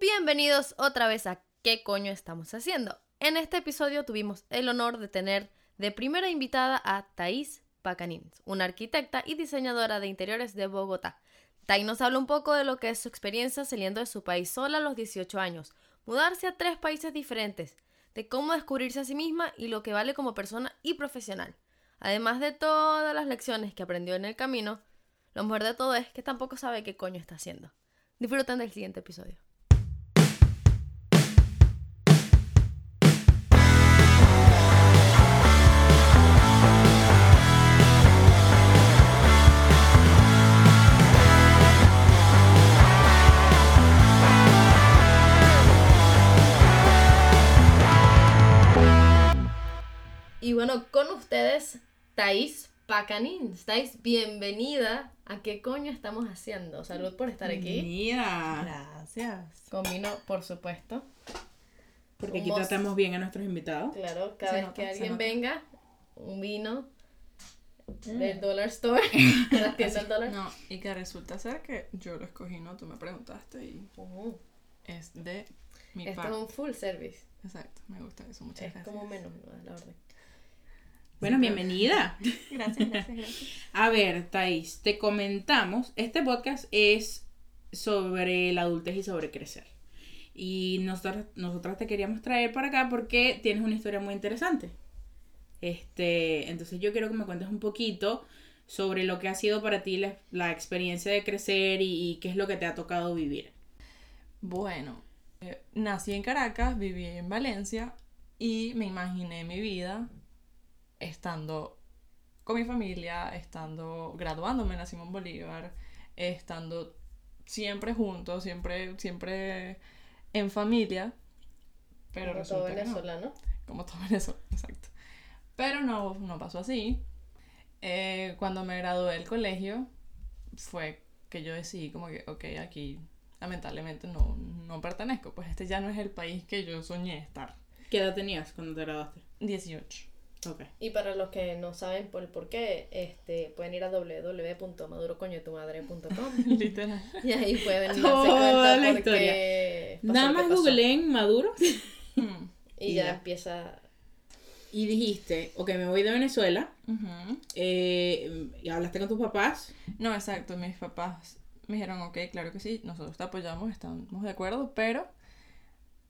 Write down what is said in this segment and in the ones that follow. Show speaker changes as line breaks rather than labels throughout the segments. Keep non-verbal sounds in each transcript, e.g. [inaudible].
Bienvenidos otra vez a ¿Qué coño estamos haciendo? En este episodio tuvimos el honor de tener de primera invitada a Thais Pacanins, una arquitecta y diseñadora de interiores de Bogotá. Thais nos habla un poco de lo que es su experiencia saliendo de su país sola a los 18 años, mudarse a tres países diferentes, de cómo descubrirse a sí misma y lo que vale como persona y profesional. Además de todas las lecciones que aprendió en el camino, lo mejor de todo es que tampoco sabe qué coño está haciendo. Disfruten del siguiente episodio. Y bueno, con ustedes, Thais Pacanín. Thais, bienvenida a qué coño estamos haciendo. Salud por estar aquí.
Bienvenida.
Gracias.
Con vino, por supuesto.
Porque aquí tratamos bien a nuestros invitados.
Claro, cada
Se
vez
nota,
que alguien venga, un vino
Mm.
del Dollar Store, de [laughs] la tienda del dólar.
No, y que resulta ser que yo lo escogí, ¿no? Tú me preguntaste y es de mi
Esto es
parte.
un full service.
Exacto, me gusta eso, muchas
Es
gracias.
como menos, no es la orden.
Bueno, bienvenida. [laughs]
Gracias, gracias, gracias.
A ver, Thais, te comentamos, este podcast es sobre la adultez y sobre crecer. Y nosotras, nosotras te queríamos traer para acá porque tienes una historia muy interesante. Este, entonces yo quiero que me cuentes un poquito sobre lo que ha sido para ti la, la experiencia de crecer y, y qué es lo que te ha tocado vivir.
Bueno, eh, nací en Caracas, viví en Valencia y me imaginé mi vida estando con mi familia, estando graduándome en la Simón Bolívar, estando siempre juntos, siempre, siempre en familia. Pero
Como todo
que no.
venezolano.
como todo Venezuela, exacto. Pero no, no pasó así. Eh, cuando me gradué del colegio, fue que yo decidí como que, ok, aquí lamentablemente no, no pertenezco, pues este ya no es el país que yo soñé estar.
¿Qué edad tenías cuando te graduaste?
18.
Y para los que no saben por por qué, este, pueden ir a www.madurocoñotumadre.com [laughs]
Literal.
y ahí pueden [laughs] darse
Toda
cuenta
la historia. Nada más googleen Maduro [laughs]
Mm.
Y
Y
ya,
ya.
empieza.
y dijiste, ok, me voy de Venezuela. Eh, y hablaste con tus papás.
No, exacto, mis papás me dijeron, ok, claro que sí, nosotros te apoyamos, estamos de acuerdo, pero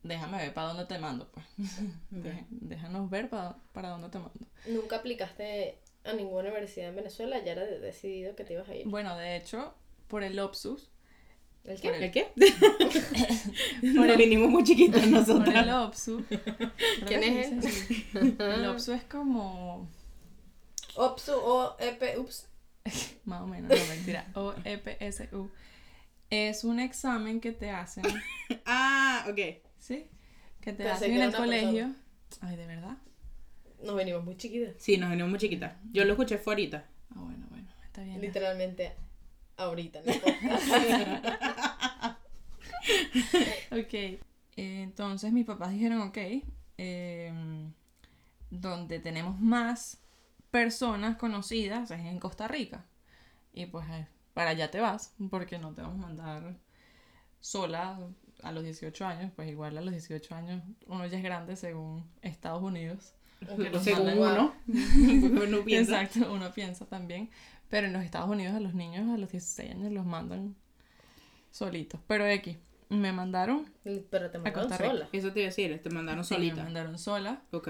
déjame ver para dónde te mando, pues. [laughs] Dé- Déjanos ver pa- para dónde te mando.
Nunca aplicaste a ninguna universidad en Venezuela, ya era de- decidido que te ibas a ir.
Bueno, de hecho, por el Opsus,
¿El
por
qué?
el-
¿El qué? [laughs] Nos vinimos muy chiquitos
por el
nosotros.
Opsu. [laughs] creo
¿Quién
que
es él?
El Opsu es como,
OPSU o EP, ups.
más o menos, no mentira, O-E-P-S-U. Es un examen que te hacen,
Ah, ok.
¿Sí? Que te hacen en el colegio. Ay, ¿de verdad?
Nos venimos muy chiquitas.
Sí, nos venimos muy chiquitas. Yo lo escuché fue ahorita.
Ah, bueno, bueno, está bien.
Literalmente ahorita en el. [laughs]
Ok, eh, entonces mis papás dijeron, ok, em, donde tenemos más personas conocidas es en Costa Rica. Y pues eh, para allá te vas, porque no te vamos a mandar sola a los 18 años, pues igual a los 18 años uno ya es grande según Estados Unidos.
Aunque
Según uno. [laughs] Uno [laughs] piensa.
Exacto, uno piensa también. Pero en los Estados Unidos a los niños a los 16 años los mandan solitos. Pero X, me mandaron
Pero te mandaron
Costa Rica.
sola.
Eso te iba a decir, te mandaron
Sí, me
solita.
mandaron sola.
Ok.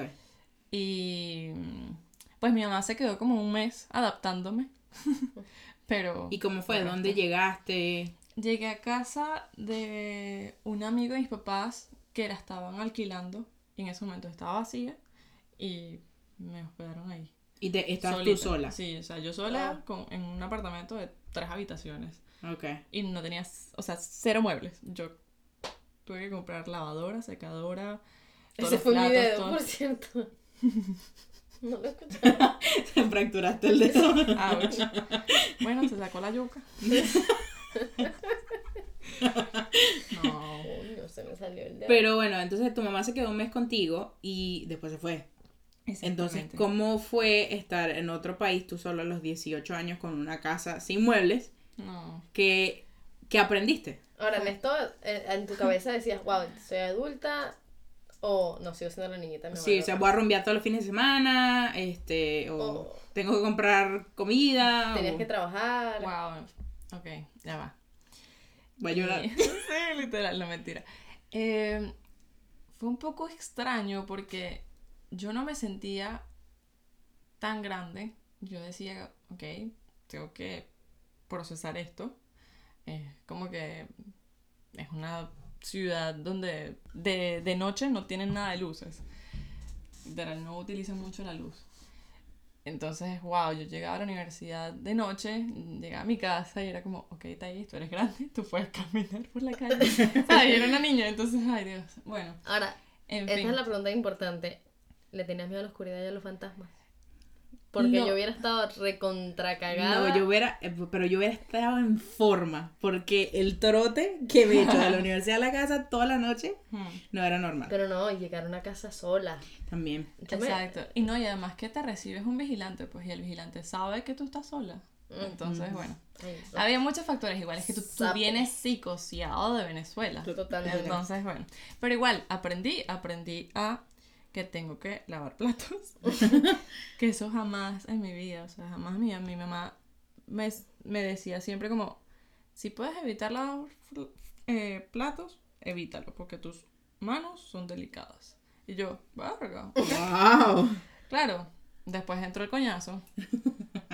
Y mm, pues mi mamá se quedó como un mes adaptándome. [laughs] Pero
¿Y cómo fue? ¿Dónde llegaste?
Llegué a casa de un amigo de mis papás que la estaban alquilando. Y en ese momento estaba vacía. Y me hospedaron ahí.
¿Y te, estás
Solita.
tú sola?
Sí, o sea, yo sola
Ah.
con- en un apartamento de tres habitaciones.
Ok.
Y no tenía, o sea, cero muebles. Yo tuve que comprar lavadora, secadora. todos
Ese fue mi
platos,
dedo,
todo.
por cierto. [laughs] No lo escuchaba. [laughs]
Te fracturaste el dedo.
Ouch. Bueno, se sacó la yuca. [laughs] [laughs] no.
Coño, se me salió el dedo.
Pero bueno, entonces tu mamá se quedó un mes contigo y después se fue. Entonces. ¿cómo fue estar en otro país tú solo a los 18 años con una casa sin muebles?
No.
Que ¿Qué aprendiste?
Ahora, en esto, eh, en tu cabeza decías, wow, soy adulta o no, sigo siendo la niñita.
Sí, o sea, voy a rumbear todos los fines de semana, este, o
O-
tengo que comprar comida,
Tenías
o
que trabajar.
Wow. Ok, ya va.
voy a llorar.
Y- [laughs] sí, literal, no mentira. Eh, fue un poco extraño porque yo no me sentía tan grande. Yo decía, ok, tengo que procesar esto. Eh, como que es una ciudad donde de, de noche no tienen nada de luces. Literal, no utilizan mucho la luz. Entonces, wow, yo llegaba a la universidad de noche, llegaba a mi casa y era como, ok, Thais, tú eres grande, tú puedes caminar por la calle. [laughs] ¿Sabes? Yo era una niña, entonces, ay Dios. Bueno,
Ahora,
en
esta
fin.
es la pregunta importante. ¿Le tenías miedo a la oscuridad y a los fantasmas? Porque
No.
yo hubiera estado recontra cagada.
No, yo hubiera, eh, pero yo hubiera estado en forma, porque el trote que me he hecho de la [laughs] universidad a la casa toda la noche
Hmm,
no era normal.
Pero no, llegar a una casa sola.
También.
Yo me-
Exacto. Y no, y además que te recibes un vigilante, pues, y el vigilante sabe que tú estás sola. Entonces, bueno.
Ay, no.
Había muchos factores igual, es que tú, tú vienes psicoseado de Venezuela.
Totalmente.
Entonces, bueno. Pero igual, aprendí, aprendí a que tengo que lavar platos. [laughs] que eso jamás en mi vida, o sea, jamás mi, mi mamá me, me decía siempre como, si puedes evitar lavar eh, platos, evítalo, porque tus manos son delicadas. Y yo, verga. ok".
¡Wow!
Claro, después entró el coñazo.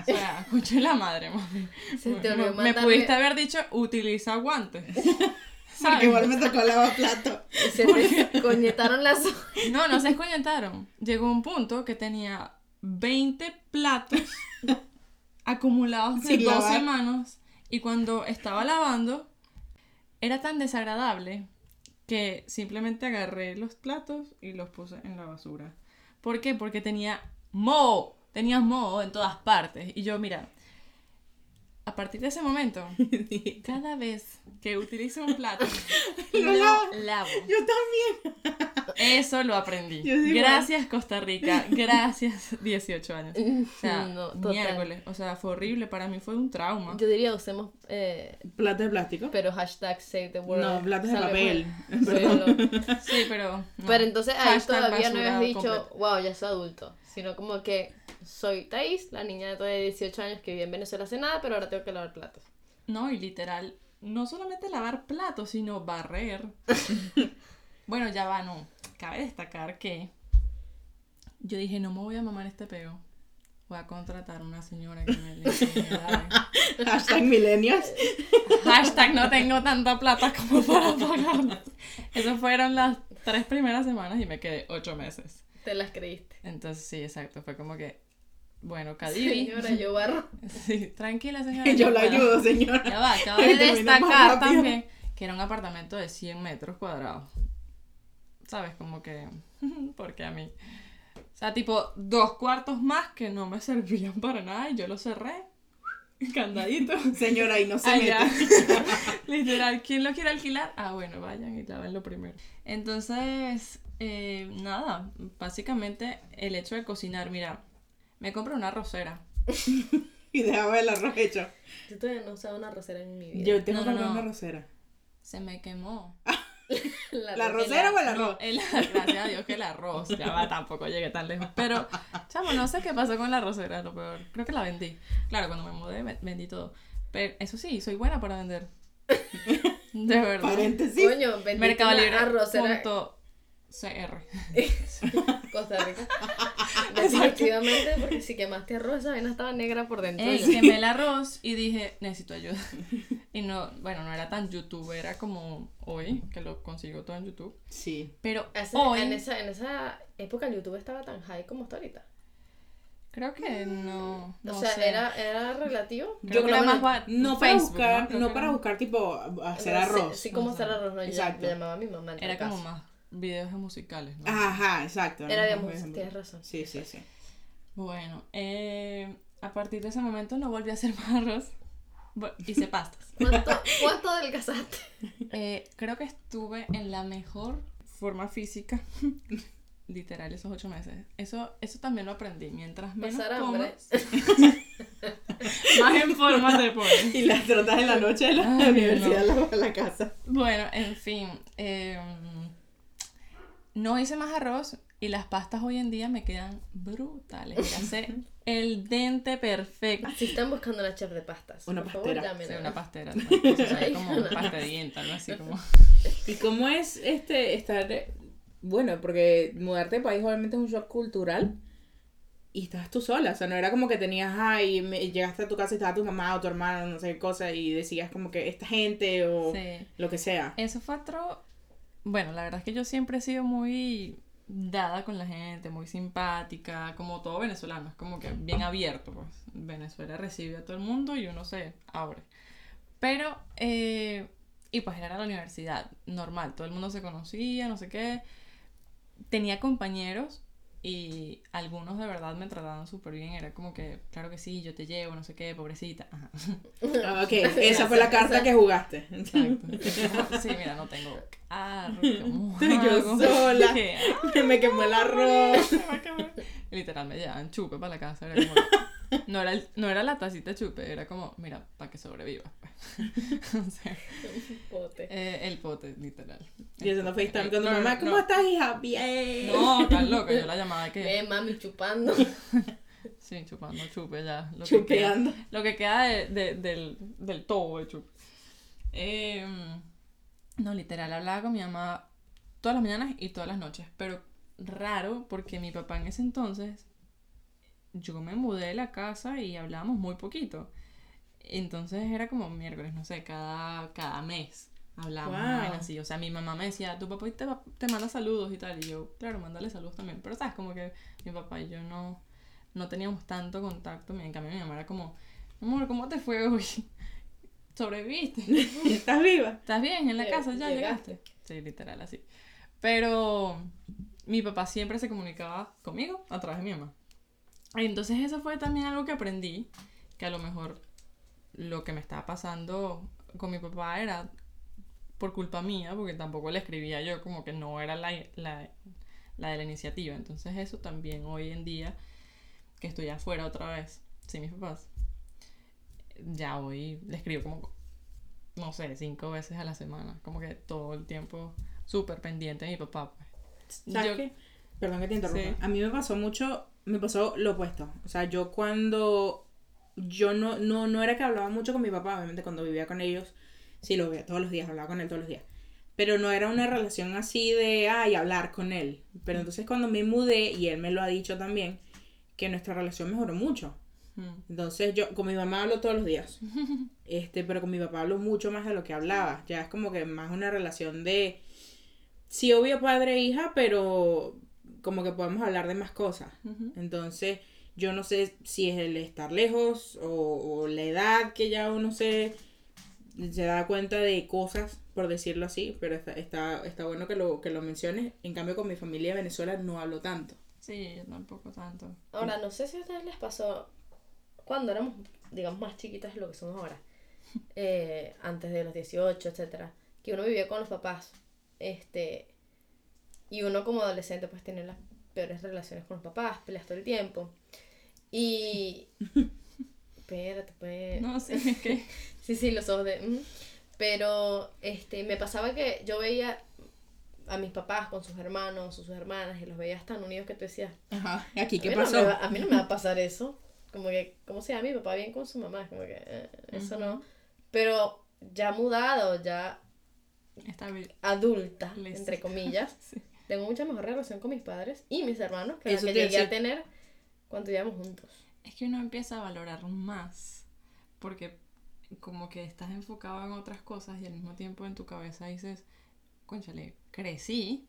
O sea, [laughs] escuché la madre, mami.
Se te
Me, me pudiste haber dicho, utiliza guantes. [laughs]
Porque
¿Sabes?
igual me tocó lavar plato.
Y se te coñetaron las [laughs]
No, no se escoñetaron. Llegó un punto que tenía 20 platos acumulados de
Sin
12
lavar.
manos y cuando estaba lavando era tan desagradable que simplemente agarré los platos y los puse en la basura. ¿Por qué? Porque tenía moho, tenía moho en todas partes y yo, mira, a partir de ese momento, [laughs] cada vez que utilizo un plato, [laughs]
Lo
lo
lavo.
lavo.
Yo también.
Eso lo aprendí. Gracias Costa Rica, gracias [laughs] 18 años. O sea,
No, total.
miércoles, o sea, fue horrible, para mí fue un trauma.
Yo diría usemos, eh,
Plato de plástico.
pero hashtag save the world.
No, platos de papel.
Sí, pero... no.
Pero entonces ahí
Hashtag
todavía no habías dicho, wow, ya soy adulto. Sino como que soy Thais, la niña de todavía 18 años que vive en Venezuela hace nada, pero ahora tengo que lavar platos.
No, y literal, no solamente lavar platos, sino barrer. [laughs] bueno, ya va, no. Cabe destacar que yo dije, no me voy a mamar este peo. Voy a contratar una señora que me. ¿sabes? [laughs]
Hashtag millennials.
Hashtag no tengo tanta plata como para pagar. Esas fueron las tres primeras semanas y me quedé ocho meses.
Te las creíste.
Entonces sí, exacto. Fue como que, bueno, Cadivi.
Señora, yo barro. [laughs]
Sí, tranquila señora. [laughs]
Yo la ayudo, señora.
Ya va, acabo [laughs] de destacar también que era un apartamento de 100 metros cuadrados. ¿Sabes? Como que, porque a mí. O sea, tipo, dos cuartos más que no me servían para nada y yo los cerré. Candadito.
Señora, y no se
Ah,
mete.
ya. Literal, ¿quién lo quiere alquilar? Ah, bueno, vayan y lo primero. Entonces, eh, nada, básicamente el hecho de cocinar, mira, me compré una arrocera. [laughs]
Y dejaba el arroz hecho.
Yo todavía no usaba una rosera en mi vida.
Yo tengo
No,
que
no,
comprar
no.
una rosera.
Se me quemó. [laughs]
¿La rosera o el arroz?
No, el- gracias a Dios que el arroz. Ya va, tampoco llegué tan lejos. Pero, chamo, no sé qué pasó con la arrocera, lo peor. Creo que la vendí. Claro, cuando me mudé, ve- vendí todo. Pero eso sí, soy buena para vender. [laughs] De verdad.
Paréntesis.
Coño, vendiste
Mercado
una
Libre.
arrocera
punto CR. [laughs]
Costa Rica. [laughs] Definitivamente, porque si quemaste arroz, esa vaina estaba negra por dentro.
Eh, quemé el arroz y dije, necesito ayuda. [laughs] Y no, bueno, no era tan youtuber, era como hoy, que lo consigo todo en YouTube.
Sí.
Pero
Hace-
hoy,
en, esa, en esa época el YouTube estaba tan high como está ahorita.
creo que no. no
o sea,
sé.
era, era relativo.
Creo que más ba-
No para
Facebook,
buscar, no, para buscar tipo hacer
Sí,
arroz.
Sí, como hacer arroz, no,
Exacto.
me llamaba mi mamá. en
Era como
caso.
más videos musicales, ¿no?
Ajá, exacto.
Era de música, tienes razón.
Sí, sí, sí.
Bueno, eh, a partir de ese momento no volví a hacer más arroz. Hice pastas. [laughs]
¿Cuánto, cuánto adelgazaste?
Eh, creo que estuve en la mejor forma física. [laughs] Literal, esos ocho meses. Eso, eso también lo aprendí. Mientras menos
Pasar
comas. [laughs] Más en forma te pones.
Y las trotas en la noche de la
Ay,
universidad
no.
a la, a la casa.
Bueno, en fin. eh, no hice más arroz y las pastas hoy en día me quedan brutales. Ya [laughs] sé el dente perfecto.
Si están buscando una chef de pastas,
Una
por favor,
pastera.
llámenos.
Sí, una pastera. ¿no? Eso sería
Ay,
como una pasta de diente, algo así como. [laughs]
¿Y cómo es este estar bueno, porque mudarte de país obviamente es un shock cultural y estabas tú sola, o sea, no era como que tenías, ay, me- llegaste a tu casa y estaba tu mamá o tu hermano, no sé qué cosa, y decías como que esta gente o
Sí.
lo que sea.
Eso fue otro. Bueno, la verdad es que yo siempre he sido muy dada con la gente, muy simpática, como todo venezolano, es como que bien abierto, pues. Venezuela recibe a todo el mundo y uno se abre. Pero, eh, y pues era la universidad, normal, todo el mundo se conocía, no sé qué. Tenía compañeros y algunos de verdad me trataban súper bien, era como que, claro que sí, yo te llevo, no sé qué, pobrecita. Ajá. [laughs]
Ah, ok, esa fue la carta que jugaste.
Exacto. [laughs] [laughs] Sí, mira, no tengo carro. ¿cómo
Yo sola.
¿Qué
me quemó el arroz.
Me va a quemar. Y Literal, me llevaban chupe para la casa. Era como, [laughs] no, era el- no era la tacita chupe, era como, mira, para que sobrevivas. [laughs] O sea,
Pote.
eh, el pote, literal.
Y haciendo FaceTime con tu
No,
mamá,
no,
¿cómo
no.
estás, hija? Bien.
No, tan loca, yo la llamaba que.
Ve, mami, chupando. [laughs]
Sí, chupando chupe ya. Lo que
Chupeando.
queda, lo que queda de- de- del, del tobo de chupe. Em, no, literal, hablaba con mi mamá todas las mañanas y todas las noches. Pero raro, porque mi papá en ese entonces, yo me mudé de la casa y hablábamos muy poquito. Entonces era como miércoles, no sé, cada, cada mes hablábamos
Wow.
así. O sea, mi mamá me decía, tu papá te, te manda saludos y tal. Y yo, claro, mándale saludos también. Pero sabes, como que mi papá y yo no, no teníamos tanto contacto. En cambio, mi mamá era como, amor, ¿cómo te fue hoy? [laughs] ¿Sobreviviste? [laughs] [laughs]
¿Estás viva?
¿Estás bien en la casa? ¿Ya
llegaste.
llegaste? Sí, literal, así. Pero mi papá siempre se comunicaba conmigo a través de mi mamá. Entonces eso fue también algo que aprendí, que a lo mejor lo que me estaba pasando con mi papá era por culpa mía, porque tampoco le escribía yo, como que no era la, la, la de la iniciativa. Entonces eso también hoy en día, que estoy afuera otra vez, sin mis papás, ya hoy le escribo como, no sé, cinco veces a la semana, como que todo el tiempo súper pendiente de mi papá. Pues.
¿Sabes
Yo-
qué? Perdón que te interrumpa.
Sí.
A mí me pasó mucho, me pasó lo opuesto. O sea, yo cuando yo no, no, no era que hablaba mucho con mi papá, obviamente cuando vivía con ellos, sí lo veía todos los días, hablaba con él todos los días. Pero no era una relación así de, ay, hablar con él. Pero entonces cuando me mudé, y él me lo ha dicho también, que nuestra relación mejoró mucho.
Mm.
Entonces yo con mi mamá hablo todos los días. [laughs] Este, pero con mi papá hablo mucho más de lo que hablaba. Ya es como que más una relación de sí, obvio padre e hija, pero como que podemos hablar de más cosas. Entonces, yo no sé si es el estar lejos o, o la edad que ya uno se, se da cuenta de cosas, por decirlo así, pero está, está, está bueno que lo, que lo menciones. En cambio, con mi familia de Venezuela no hablo tanto.
Sí, yo tampoco tanto.
Ahora, no sé si a ustedes les pasó cuando éramos, digamos, más chiquitas de lo que somos ahora, [laughs] eh, antes de los 18, etcétera, que uno vivía con los papás, este, y uno como adolescente pues tiene las peores relaciones con los papás, peleas todo el tiempo, y... [laughs] Espérate, pues...
No, sí, es que... [laughs]
Sí, sí, los ojos de... ujú. Pero este, me pasaba que yo veía a mis papás con sus hermanos o sus hermanas y los veía tan unidos que tú decías,
Ajá. ¿Aquí qué
a no
pasó?
va, a mí no me va a pasar eso. Como que, ¿cómo se llama mi papá bien con su mamá? Como que, eh, eso no. Pero ya mudado, ya
Está bien.
adulta, entre comillas, [laughs]
Sí.
Tengo mucha mejor relación con mis padres y mis hermanos que
Eso
la que llegué a tener cuando vivíamos juntos.
Es que uno empieza a valorar más porque como que estás enfocado en otras cosas y al mismo tiempo en tu cabeza dices, conchale, crecí,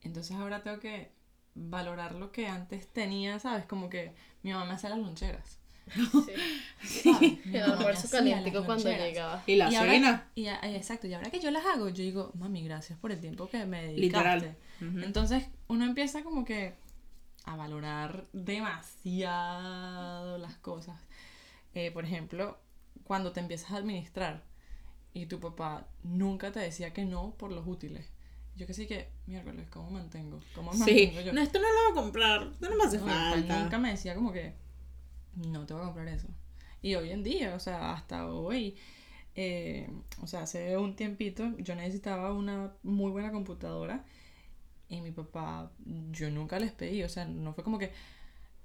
entonces ahora tengo que valorar lo que antes tenía, ¿sabes? Como que mi mamá me hacía las loncheras.
Sí. El almuerzo calientico
las
cuando llegaba.
Y la
Y ahora-. Y exacto, y ahora que yo las hago, yo digo, mami, gracias por el tiempo que me dedicaste.
Literal.
Entonces uno empieza como que a valorar demasiado las cosas. Eh, por ejemplo, cuando te empiezas a administrar y tu papá nunca te decía que no por los útiles. Yo que sí que, miércoles, ¿cómo mantengo? ¿Cómo
Sí.
mantengo yo?
No, esto no lo voy a comprar. Esto no me hace
No,
falta.
nunca me decía como que no te voy a comprar eso. Y hoy en día, o sea, hasta hoy, eh, o sea, hace un tiempito yo necesitaba una muy buena computadora y mi papá, yo nunca les pedí, o sea, no fue como que,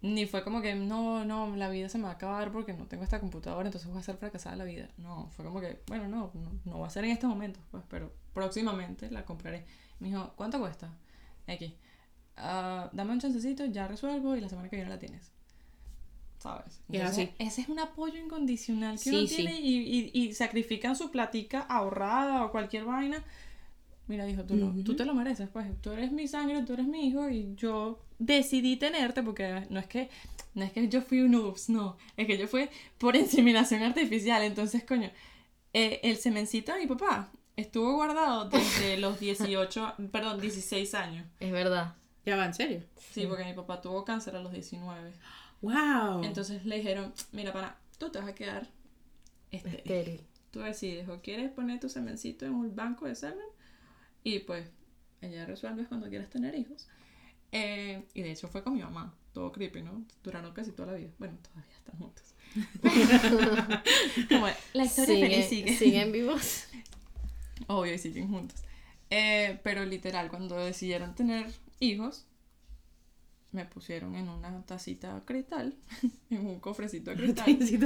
ni fue como que, no, no, la vida se me va a acabar porque no tengo esta computadora, entonces voy a ser fracasada la vida. No, fue como que, bueno, no, no, no va a ser en este momento, pues, pero próximamente la compraré. Me dijo, ¿cuánto cuesta? X. Ah, dame un chancecito, ya resuelvo y la semana que viene la tienes. ¿Sabes? Entonces. Ese es un apoyo incondicional que
Sí,
uno
sí.
tiene y, y, y sacrifican su platica ahorrada o cualquier vaina. Mira, dijo, tú, lo- tú te lo mereces, pues. Tú eres mi sangre, tú eres mi hijo y yo decidí tenerte porque no es que no es que yo fui un ups, no. Es que yo fui por inseminación artificial. Entonces, coño, eh, el semencito de mi papá estuvo guardado desde [laughs] los 18, perdón, 16 años.
Es verdad.
Ya va, en serio.
Sí, porque mi papá tuvo cáncer a los 19.
¡Wow!
Entonces le dijeron, mira, para, tú te vas a quedar estéril.
Estéril.
Tú decides, o quieres poner tu semencito en un banco de semen y pues ella resuelves cuando quieras tener hijos. Eh, y de hecho fue con mi mamá, todo creepy, ¿no? Duraron casi toda la vida. Bueno, todavía están juntos. Como la historia
Sigue-
feliz sigue.
Siguen vivos.
Obvio, y siguen juntos. Eh, pero literal, cuando decidieron tener hijos, me pusieron en una tacita de cristal, [laughs] en un cofrecito de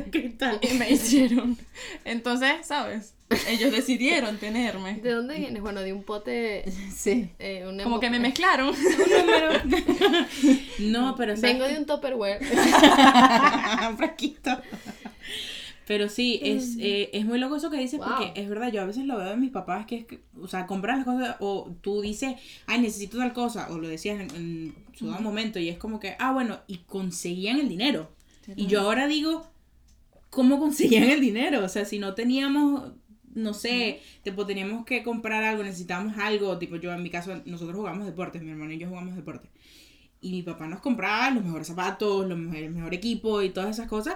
cristal. Y me hicieron. Entonces, ¿sabes? Ellos decidieron tenerme.
¿De dónde vienes? Bueno, de un pote.
Sí.
eh, un
Como que me mezclaron. [laughs] [laughs]
No, pero ¿sabes
Vengo de un Tupperware.
un frasquito. Pero sí, es, eh, es muy loco eso que dices
Wow.
porque es verdad, yo a veces lo veo de mis papás que es que, o sea, compran las cosas o tú dices, ay, necesito tal cosa, o lo decías en, en su dado momento y es como que, ah, bueno, y conseguían el dinero. Y yo ahora digo, ¿cómo conseguían el dinero? O sea, si no teníamos, no sé, tipo, teníamos que comprar algo, necesitábamos algo, tipo, yo en mi caso, nosotros jugamos deportes, mi hermano y yo jugamos deportes. Y mi papá nos compraba los mejores zapatos, los mejor, el mejor equipo y todas esas cosas.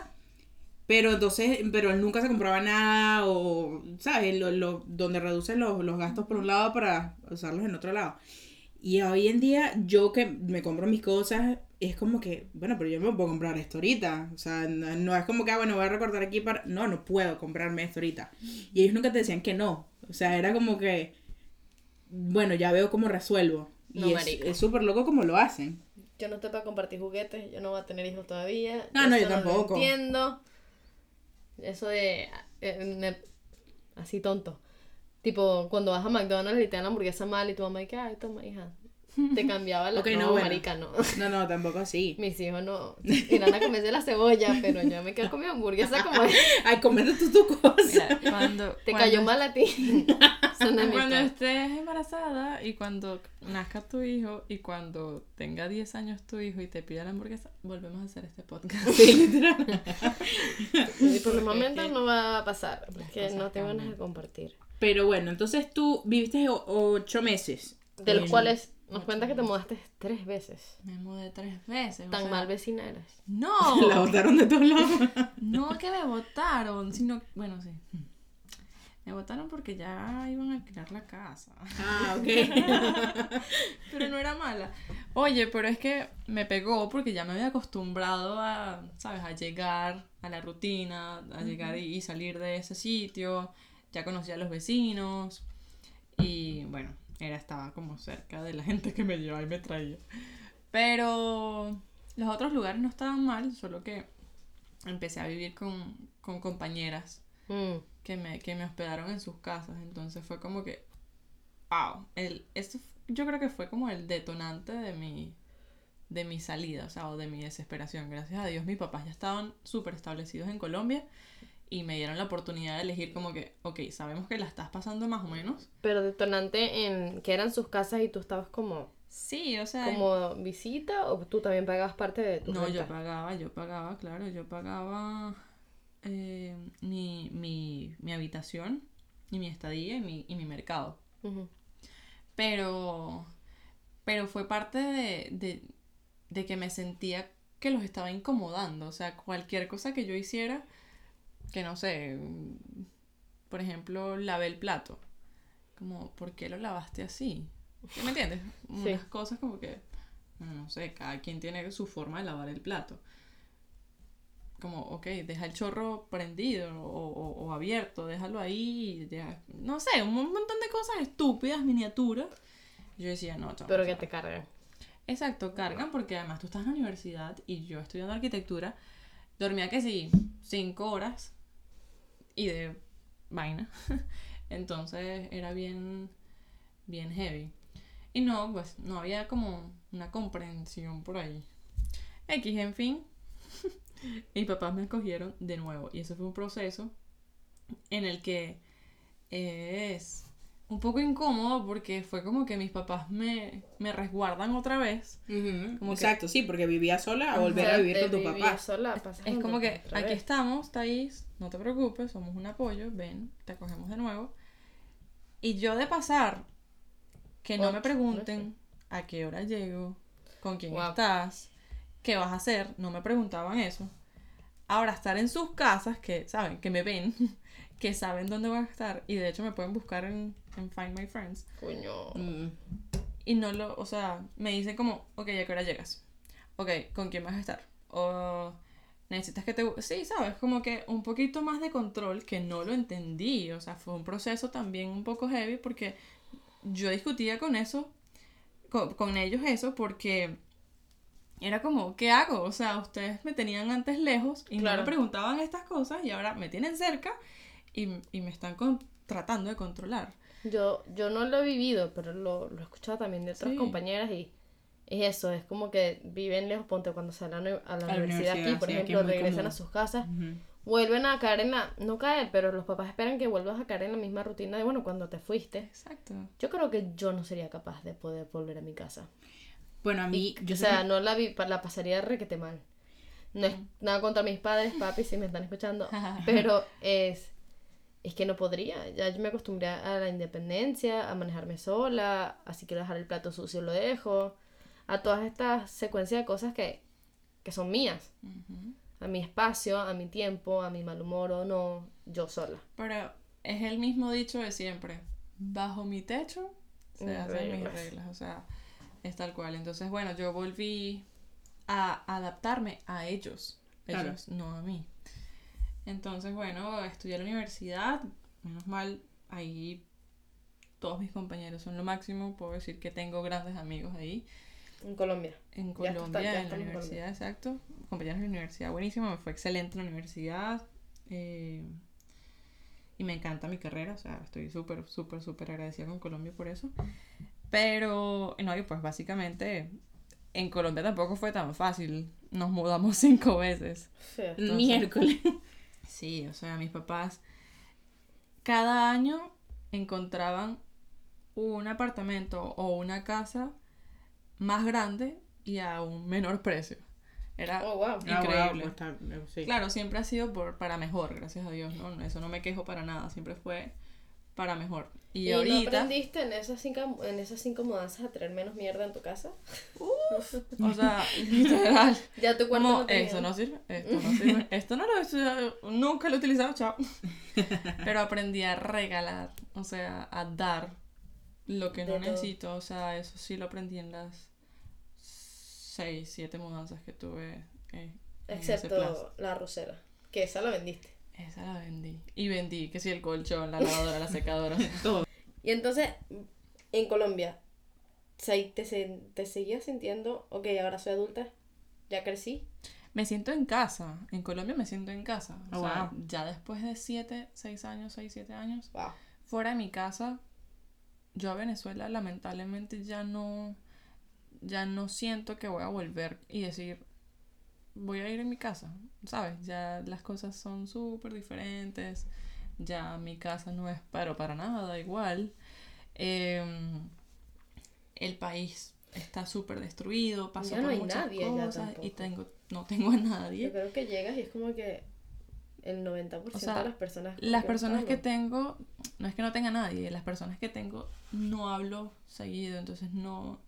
Pero entonces, pero él nunca se compraba nada o, ¿sabes? Lo, lo, donde reduce los, los gastos por un lado para usarlos en otro lado. Y hoy en día, yo que me compro mis cosas, es como que, bueno, pero yo me puedo comprar esto ahorita. O sea, no, no es como que, ah, bueno, voy a recortar aquí para... No, no puedo comprarme esto ahorita. Y ellos nunca te decían que no. O sea, era como que, bueno, ya veo cómo resuelvo. Y
No,
es- súper loco como lo hacen.
Yo no estoy para compartir juguetes, yo no voy a tener hijos todavía.
No, no, yo tampoco.
entiendo. Eso de. eh, así tonto. Tipo, cuando vas a McDonald's y te dan la hamburguesa mal y tu mamá dice, ay, toma, hija. Te cambiaba la.
Ok,
no,
no, bueno.
marica, no.
No, no, tampoco así. [laughs]
Mis hijos no irán a comerse la cebolla, pero yo me quedo con mi hamburguesa como es. [laughs]
Ay, comete tú tu cosa.
Mira, cuando, [laughs]
Te
cuando-
cayó mal a ti.
Cuando estés embarazada y cuando nazca tu hijo y cuando tenga 10 años tu hijo y te pida la hamburguesa, volvemos a hacer este podcast.
Sí, literal.
Y por el momento no va a pasar, porque no tengo ganas
cambian.
de compartir.
Pero bueno, entonces tú viviste ocho meses.
De los cuales nos cuenta que te mudaste tres veces.
Me mudé tres veces. o
Tan
sea,
mal vecina eras.
No, [laughs]
La botaron de todos lados. [laughs]
no que me votaron, sino, bueno, sí. Me votaron porque ya iban a alquilar la casa.
Ah, ok. [laughs]
Pero no era mala. Oye, pero es que me pegó porque ya me había acostumbrado a, ¿sabes? A llegar a la rutina, a llegar y, y salir de ese sitio. Ya conocía a los vecinos. Y bueno, era, estaba como cerca de la gente que me llevaba y me traía. Pero los otros lugares no estaban mal, solo que empecé a vivir con, con compañeras
Mm.
que me, que me hospedaron en sus casas. Entonces fue como que, wow, el, esto yo creo que fue como el detonante de mi, de mi salida, o sea, o de mi desesperación. Gracias a Dios mis papás ya estaban súper establecidos en Colombia y me dieron la oportunidad de elegir como que, ok, sabemos que la estás pasando más o menos.
Pero detonante en que eran sus casas y tú estabas como,
Sí, o sea...
como visita o tú también pagabas parte de tu
No, yo pagaba, yo pagaba, claro, yo pagaba eh, mi, mi, mi habitación y mi estadía y mi, y mi mercado. Pero, pero fue parte de, de, de que me sentía que los estaba incomodando. O sea, cualquier cosa que yo hiciera, que no sé, por ejemplo, lavé el plato. Como, ¿por qué lo lavaste así? ¿Sí ¿Me entiendes?
Sí.
Unas cosas como que, no sé, cada quien tiene su forma de lavar el plato. como, ok, deja el chorro prendido o, o- o abierto, déjalo ahí, no sé, un mon- montón de cosas estúpidas, miniaturas. Yo decía, no, chamo,
Pero que te cargan.
Exacto, cargan porque además tú estás en la universidad y yo estudiando arquitectura, dormía que sí, cinco horas y de vaina. [laughs] Entonces era bien, bien heavy. Y no, pues no había como una comprensión por ahí. X, en fin. [laughs] Mis papás me escogieron de nuevo y eso fue un proceso en el que es un poco incómodo porque fue como que mis papás me, me resguardan otra vez. Como que-
Exacto, sí, porque vivía sola a volver a vivir con tu papá.
sola,
Es como que aquí
vez.
estamos, Thais, no te preocupes, somos un apoyo, ven, te acogemos de nuevo. Y yo de pasar, que no me pregunten a qué hora llego, con quién
Guau.
estás, qué vas a hacer, no me preguntaban eso. Ahora estar en sus casas, que saben, que me ven, que saben dónde voy a estar, y de hecho me pueden buscar en, en Find My Friends.
Coño.
Mm.
Y no lo, o sea, me dicen como, ok, ¿a qué hora llegas? Ok, ¿con quién vas a estar? O necesitas que te... Sí, sabes, como que un poquito más de control que no lo entendí. O sea, fue un proceso también un poco heavy porque yo discutía con eso, con, con ellos eso, porque era como, ¿qué hago? O sea, ustedes me tenían antes lejos y no
Claro.
me preguntaban estas cosas y ahora me tienen cerca y, y me están con- tratando de controlar.
Yo, yo no lo he vivido, pero lo, lo he escuchado también de otras
Sí.
compañeras y es eso, es como que viven lejos, ponte cuando salen a la, a la
la
universidad, aquí,
universidad,
por
sí, aquí
ejemplo,
muy
regresan
común.
a sus casas,
Ujú.
vuelven a caer en la, no caer, pero los papás esperan que vuelvas a caer en la misma rutina de, bueno, cuando te fuiste.
Exacto.
Yo creo que yo no sería capaz de poder volver a mi casa.
Bueno, a mí, yo
o sea, no la, vi, la pasaría requete mal. No es nada contra mis padres, papi, si me están escuchando, [laughs] pero es, es que no podría. Ya yo me acostumbré a la independencia, a manejarme sola, así que dejar el plato sucio lo dejo, a todas estas secuencias de cosas que, que son mías, a mi espacio, a mi tiempo, a mi mal humor o no, yo sola.
Pero es el mismo dicho de siempre. Bajo mi techo se
Mis
hacen mis
reglas.
O sea, es tal cual. Entonces, bueno, yo volví a adaptarme a ellos.
Claro.
Ellos, no a mí. Entonces, bueno, estudié en la universidad. Menos mal, ahí todos mis compañeros son lo máximo. Puedo decir que tengo grandes amigos ahí.
En Colombia.
En
está-
Colombia, en la
en
universidad, exacto. Compañeros de la universidad, buenísimo. Me fue excelente en la universidad. eh, y me encanta mi carrera. O sea, estoy súper, súper, súper agradecida con Colombia por eso. Pero, no, y pues básicamente en Colombia tampoco fue tan fácil. Nos mudamos [laughs] cinco veces.
Feo.
el miércoles.
Sí, o sea, mis papás cada año encontraban un apartamento o una casa más grande y a un menor precio. Era
Oh, wow.
Ah,
increíble.
wow, pues sí.
Claro, siempre ha sido por, para mejor, gracias a Dios, ¿no? Eso no me quejo para nada, siempre fue para mejor. Y,
¿Y, no
ahorita,
aprendiste en esas, cinco, en esas cinco mudanzas a traer menos mierda en tu casa? [laughs]
o sea, literal, [laughs]
Ya tu cuarto
como,
no tenía.
eso no sirve, esto no sirve, [laughs] esto no lo he nunca lo he utilizado, chao. Pero aprendí a regalar, o sea, a dar lo que no
todo.
necesito, o sea, eso sí lo aprendí en las seis, siete mudanzas que tuve eh.
Excepto la rosera, que esa la vendiste.
Esa la vendí. Y vendí, que sí, el colchón, la lavadora, la secadora. [laughs]
Todo.
Y entonces, en Colombia, se- te, se- te seguías sintiendo, ok, ahora soy adulta, ya crecí.
Me siento en casa. En Colombia me siento en casa. O
Oh,
sea,
wow.
ya después de 7, 6 años, 6, 7 años,
Wow.
fuera de mi casa, yo a Venezuela lamentablemente ya no, ya no siento que voy a volver y decir, voy a ir en mi casa, ¿sabes? Ya las cosas son súper diferentes, ya mi casa no es pero para nada igual. Em, el país está súper destruido, pasó
Ya
por
no hay
muchas
nadie
cosas y tengo, no tengo a
Yo
nadie.
creo que llegas y es como que el 90%
O sea,
de las personas...
Las personas que tengo, no es que no tenga nadie, las personas que tengo no hablo seguido, entonces no,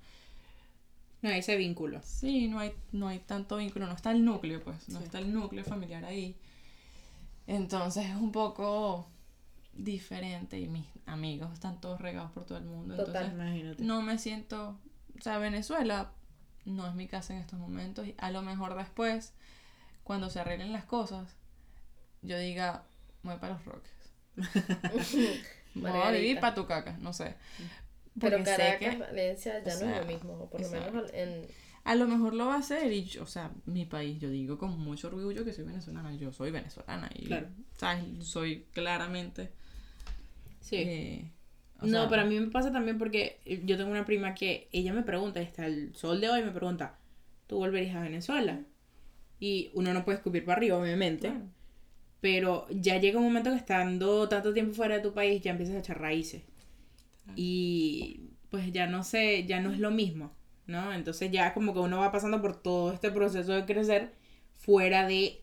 No, ese vínculo.
sí, no hay, no hay tanto vínculo, no está el núcleo, pues, no
Sí.
está el núcleo familiar ahí. Entonces es un poco diferente y mis amigos están todos regados por todo el mundo.
Total.
Entonces
Imagínate.
no me siento, o sea, Venezuela no es mi casa en estos momentos y a lo mejor después, cuando se arreglen las cosas, yo diga, me voy para los Roques. [laughs] [laughs] Voy a vivir para tu caca, no sé.
Pero Caracas,
que
Valencia ya no es lo mismo, o por lo menos en...
a lo mejor lo va a hacer y, yo- o sea, mi país, yo digo con mucho orgullo que soy venezolana, yo soy venezolana y,
Claro.
¿sabes? Soy claramente...
Sí.
eh, o
no,
sea,
pero a mí me pasa también porque yo tengo una prima que ella me pregunta, hasta el sol de hoy me pregunta, ¿tú volverías a Venezuela? Y uno no puede escupir para arriba, obviamente.
claro.
Pero ya llega un momento que estando tanto tiempo fuera de tu país ya empiezas a echar raíces. Y pues ya no sé, ya no es lo mismo, ¿no? Entonces ya como que uno va pasando por todo este proceso de crecer fuera de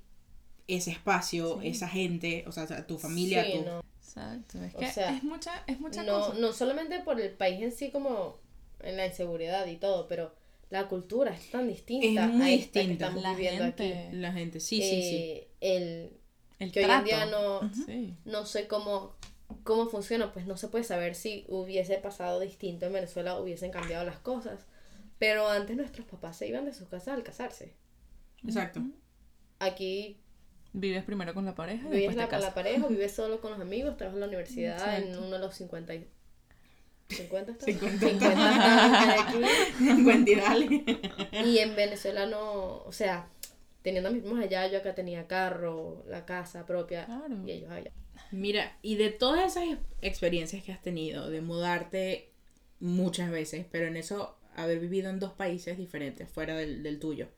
ese espacio,
Sí.
esa gente, o sea, tu familia,
Sí,
tu...
no.
Exacto, es
O
que
sea,
es mucha, es mucha
no,
cosa.
no solamente por el país en sí como en la inseguridad y todo, pero la cultura es tan distinta
Es muy
a esta que
distinta.
estamos
La
viviendo
gente,
aquí.
La gente, sí, sí, sí.
Eh, El
el
que hoy en día no, no sé cómo, cómo funciona, pues no se puede saber si hubiese pasado distinto en Venezuela, hubiesen cambiado las cosas. Pero antes nuestros papás se iban de sus casas al casarse.
Exacto.
Aquí
Vives primero con la pareja y
vives
después
la,
te
con la pareja, o vives solo con los amigos, trabajas en la universidad en
Exacto.
uno de los 50 y... ¿50 está?
50.
50 estados que hay aquí.
Cuentidale.
Y en Venezuela no, o sea, teniendo mismos allá, yo acá tenía carro, la casa propia,
Claro.
y ellos allá.
Mira, y de todas esas ex- experiencias que has tenido, de mudarte muchas veces, pero en eso haber vivido en dos países diferentes, fuera del, del tuyo,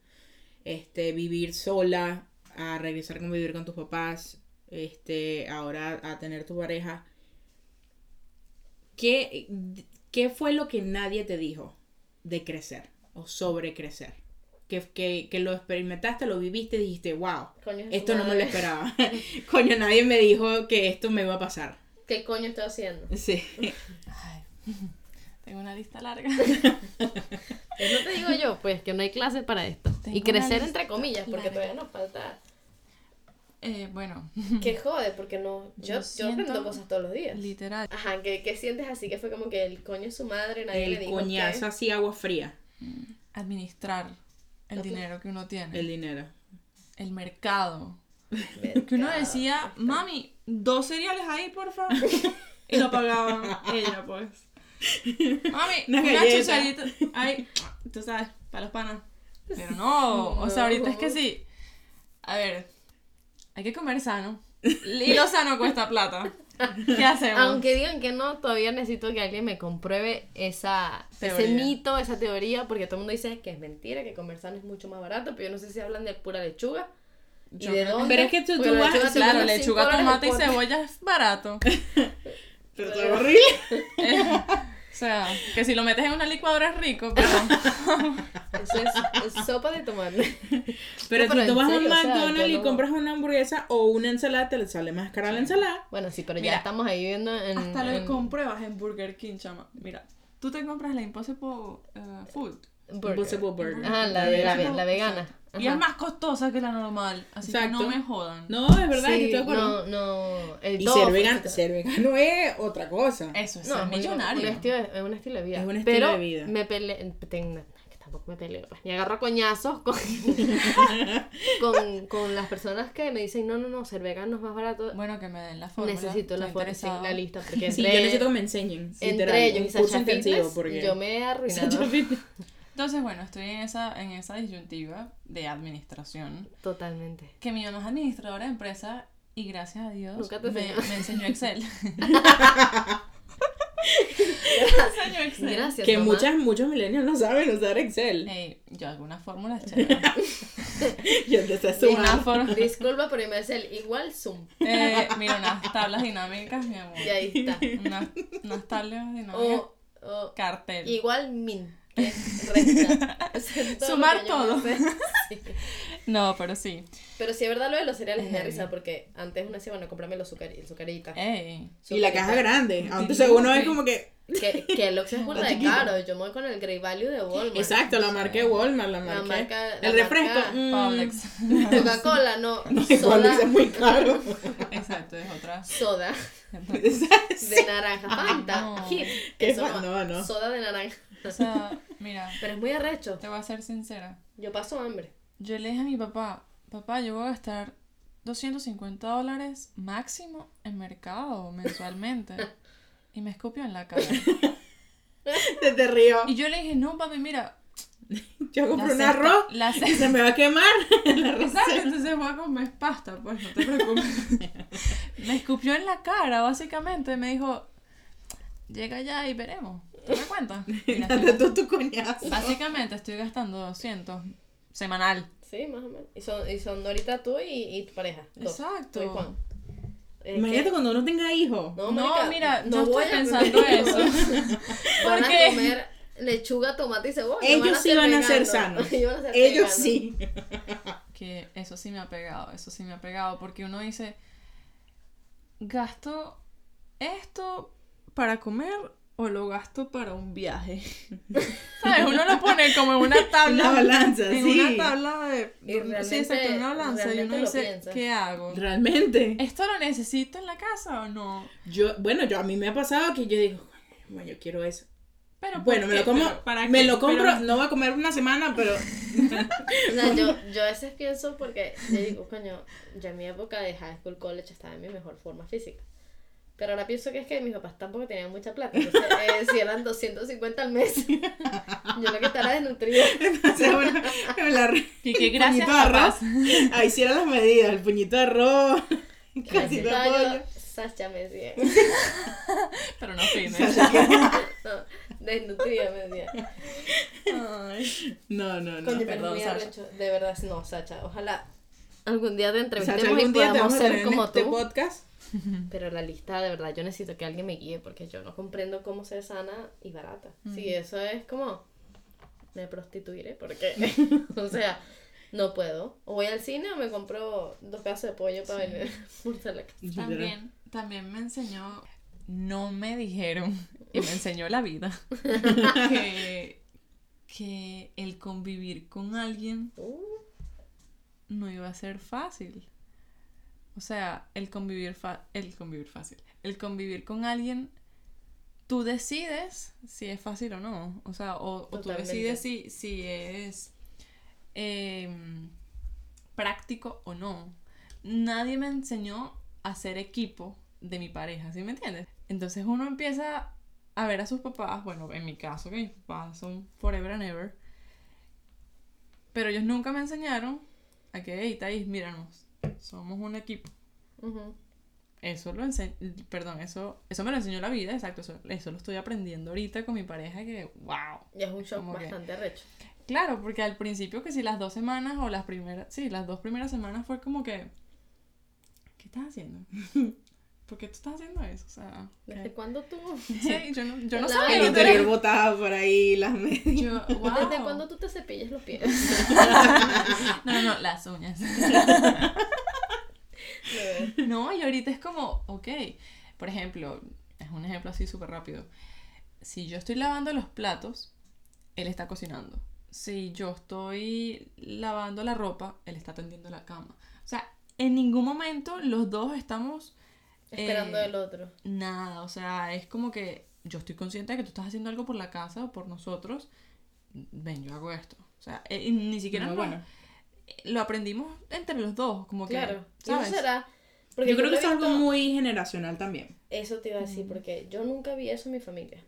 este, vivir sola, a regresar a convivir con tus papás, este, ahora a tener tu pareja, ¿qué, qué fue lo que nadie te dijo de crecer o sobre crecer? Que, que, que lo experimentaste, lo viviste y dijiste, wow,
Coño,
esto no me lo esperaba. [laughs] Coño, nadie me dijo que esto me iba a pasar.
¿Qué coño estoy haciendo?
Sí.
Ay, [laughs] tengo una lista larga. [laughs]
Eso te digo yo, pues, que no hay clase para esto.
Tengo
y crecer entre comillas, porque
larga.
todavía nos falta.
Eh, bueno,
Que jode, porque no. Yo,
Yo
yo, aprendo
siento
cosas todos los días.
literal.
Ajá, ¿qué, qué sientes así? Que fue como que el coño es su madre, nadie le
El
dijo.
coñazo
que-
así, agua fría.
Administrar el dinero que uno tiene.
El dinero.
El mercado.
Mercado. [laughs]
Que uno decía, mami, dos cereales ahí, por favor. Y lo pagaba ella, pues. Mami, [laughs]
Una
una, chucharita ahí, tú sabes, para los panas. Pero no, o sea, ahorita es que sí. A ver, hay que comer sano. Y lo sano cuesta plata. [laughs] ¿Qué hacemos?
Aunque digan que no, todavía necesito que alguien me compruebe esa, ese mito, esa teoría, porque todo el mundo dice que es mentira, que comer sano es mucho más barato, pero yo no sé si hablan de pura lechuga. ¿Y
Yo
de dónde?
Pero es que tú- vas-
lechuga
Claro, lechuga, tomate y cebolla es barato. [laughs]
Pero está horrible. [laughs]
O sea, que si lo metes en una licuadora es rico, pero [laughs]
Eso es, es sopa de tomate. [laughs]
Pero
No,
si tú vas a un
serio, o sea,
McDonald's y compras una hamburguesa o una ensalada, te le sale más cara la ensalada.
Bueno, sí, pero
Mira,
ya estamos ahí viendo en...
hasta lo
en
compruebas en Burger King, chama. Mira, tú te compras la Impossible eh, Food.
Burger.
Impossible Burger.
Ajá, la,
La
de- la,
vegana.
la vegana.
Y
Ajá.
es más costosa que la normal. Así
Exacto.
que no me jodan.
No, es verdad,
Sí,
estoy de acuerdo.
No, no. El
Y
tofu,
ser vegano,
etcétera.
ser vegano es otra cosa.
Eso es
No,
ser
es un-
millonario.
Un, estilo, de- es un estilo de vida.
Es un estilo
Pero
de vida.
Me peleé. tengo- que tampoco me peleo. Pues, y agarro a coñazos con, [laughs] con, con las personas que me dicen: no, no, no, ser vegano es más barato.
Bueno, que me den la fórmula.
Necesito la,
estoy
foto, sí, la lista. Porque
Sí,
entre,
yo necesito que me enseñen.
entre
literal,
ellos y
un curso
Sasha
intensivo
Fitness,
porque
yo me he arruinado.
Sasha Fitness.
Entonces, bueno, estoy en esa, en esa disyuntiva de administración.
Totalmente.
Que mi mamá es administradora de empresa y gracias a Dios
Nunca te
me,
enseñó.
me enseñó Excel. [laughs] me enseñó Excel.
Gracias.
Que
mamá.
muchas, muchos millennials no saben usar Excel.
Ey, yo algunas fórmulas [laughs] chéveres.
Yo sumar.
Disculpa, pero me hace el igual Zoom.
eh, mira, unas tablas dinámicas, mi amor.
Y ahí está.
Unas, unas tablas dinámicas.
O, o
Cartel.
igual min. Es recta. O sea, todo
Sumar
lo
todo. [laughs]
Sí.
No, pero sí.
Pero sí es verdad lo de los cereales me da
Heavy.
risa porque antes uno decía, bueno, comprame los zucarita.
Ey.
Y la caja grande. Entonces
Digo
uno es
que-
como que.
Que, que el Oxxo es [laughs] burda de caro. Yo me voy con el Grey Value de Walmart.
Exacto, la marca de Walmart, la marca.
marca- la
el refresco.
marca
mm,
Publix. [laughs]
Coca-Cola, no.
No,
soda.
Es muy caro.
Exacto, es otra.
Soda de naranja. Fanta.
no.
Hit.
¿Qué
Eso
fa- no, no.
Soda de naranja.
O sea, mira,
Pero es muy arrecho.
te voy a ser sincera.
Yo paso hambre.
Yo le dije a mi papá, papá, yo voy a gastar 250 dólares máximo en mercado mensualmente. [laughs] y me escupió en la cara. [laughs]
Se te río.
Y yo le dije, no, papi, mira. [laughs]
Yo compro
la
un arroz
La
y se me va a quemar.
Exacto, entonces voy a comer pasta, pues no te preocupes. me escupió en la cara, básicamente. Me dijo, llega ya y veremos. [laughs] ¿Te das cuenta? [laughs] Mira,
tú tu coñazo.
básicamente estoy gastando 200 semanal.
Sí, más o menos. Y son, y son ahorita tú y, y tu pareja. dos.
Exacto.
Tú y Juan. Es
Imagínate
que-
cuando uno tenga hijos.
No,
No,
marica,
mira,
no
yo
voy
estoy
a
pensando
comer
eso. [laughs]
Van a comer lechuga, tomate y cebolla.
Ellos sí van a ser sanos.
Ellos van a ser
Ellos sí.
que eso sí me ha pegado, eso sí me ha pegado, porque uno dice, gasto esto para comer o lo gasto para un viaje. [laughs] ¿Sabes? Uno lo pone como en una tabla.
Una balanza,
en
sí.
una tabla de...
Y
sí,
realmente-
exacto, en una balanza. Y uno dice,
piensas.
¿qué hago?
Realmente.
¿Esto lo necesito en la casa o no?
Yo, bueno, yo a mí me ha pasado que yo digo, bueno, yo quiero eso.
Pero
Bueno,
¿por
me lo
qué?
como,
Pero, ¿para
me
qué?
lo compro,
Pero-
no voy a comer una semana, pero [laughs]
O sea, yo, [laughs] yo a veces pienso porque yo digo, coño, ya en mi época de high school, college estaba en mi mejor forma física. Pero ahora pienso que es que mis papás tampoco tenían mucha plata. Entonces, [laughs] eh, si eran 250 al mes, [laughs] yo lo que estaba desnutrida.
sea, bueno, la,
Y que gracias,
puñito de arroz, ahí sí eran las medidas, el puñito de arroz, [laughs]
estaba yo,
pollo.
Sacha me decía.
Pero no fitness.
No, desnutrida me decía.
Ay.
No, no, no.
Coño,
perdón.
De verdad, no, Sacha. Ojalá algún día te entrevistemos
algún
y
día
podamos ser como
este
tú.
podcast. [laughs]
Pero la lista, de verdad, yo necesito que alguien me guíe porque yo no comprendo cómo ser sana y barata. Sí, eso es como. Me prostituiré porque. [laughs] o sea, no puedo. O voy al cine o me compro dos pedazos de pollo para venir a la casa.
También, también me enseñó, no me dijeron, y me enseñó la vida, [laughs] que, que el convivir con alguien
Uh,
no iba a ser fácil. O sea, el convivir, fa- el convivir fácil. El convivir con alguien, tú decides si es fácil o no. O sea, o, o tú decides si, si es em, práctico o no. Nadie me enseñó a ser equipo de mi pareja, ¿sí me entiendes? Entonces uno empieza a ver a sus papás, bueno, en mi caso, que mis papás son forever and ever, pero ellos nunca me enseñaron a que, hey, Thais, míranos, somos un equipo. Eso lo ense- perdón, eso, eso me lo enseñó la vida, exacto, eso, eso lo estoy aprendiendo ahorita con mi pareja que, wow.
Y es un shock
que-
bastante arrecho.
Claro, porque al principio que si las dos semanas o las primeras, sí, las dos primeras semanas fue como que, ¿qué estás haciendo? [laughs] ¿Por qué tú estás haciendo eso? O sea,
¿Desde
¿qué?
cuándo tú? [laughs]
Sí, yo no, yo no sabía.
El interior botado por ahí, las medias.
Yo, [laughs] wow.
¿Desde cuándo tú te cepillas los pies?
No, [laughs] no, no, las uñas. No, y ahorita es como, ok, por ejemplo, es un ejemplo así súper rápido. Si yo estoy lavando los platos, él está cocinando. Si yo estoy lavando la ropa, él está tendiendo la cama. O sea, en ningún momento los dos estamos...
Esperando
eh,
el otro.
Nada, o sea, es como que yo estoy consciente de que tú estás haciendo algo por la casa o por nosotros. Ven, yo hago esto. O sea, eh, ni siquiera
Muy
nos-
bueno.
lo aprendimos entre los dos, como que,
Claro. Y eso
¿sabes?
será. Porque
Yo creo
lo
que es algo muy generacional también.
Eso te iba a decir, porque yo nunca vi eso en mi familia.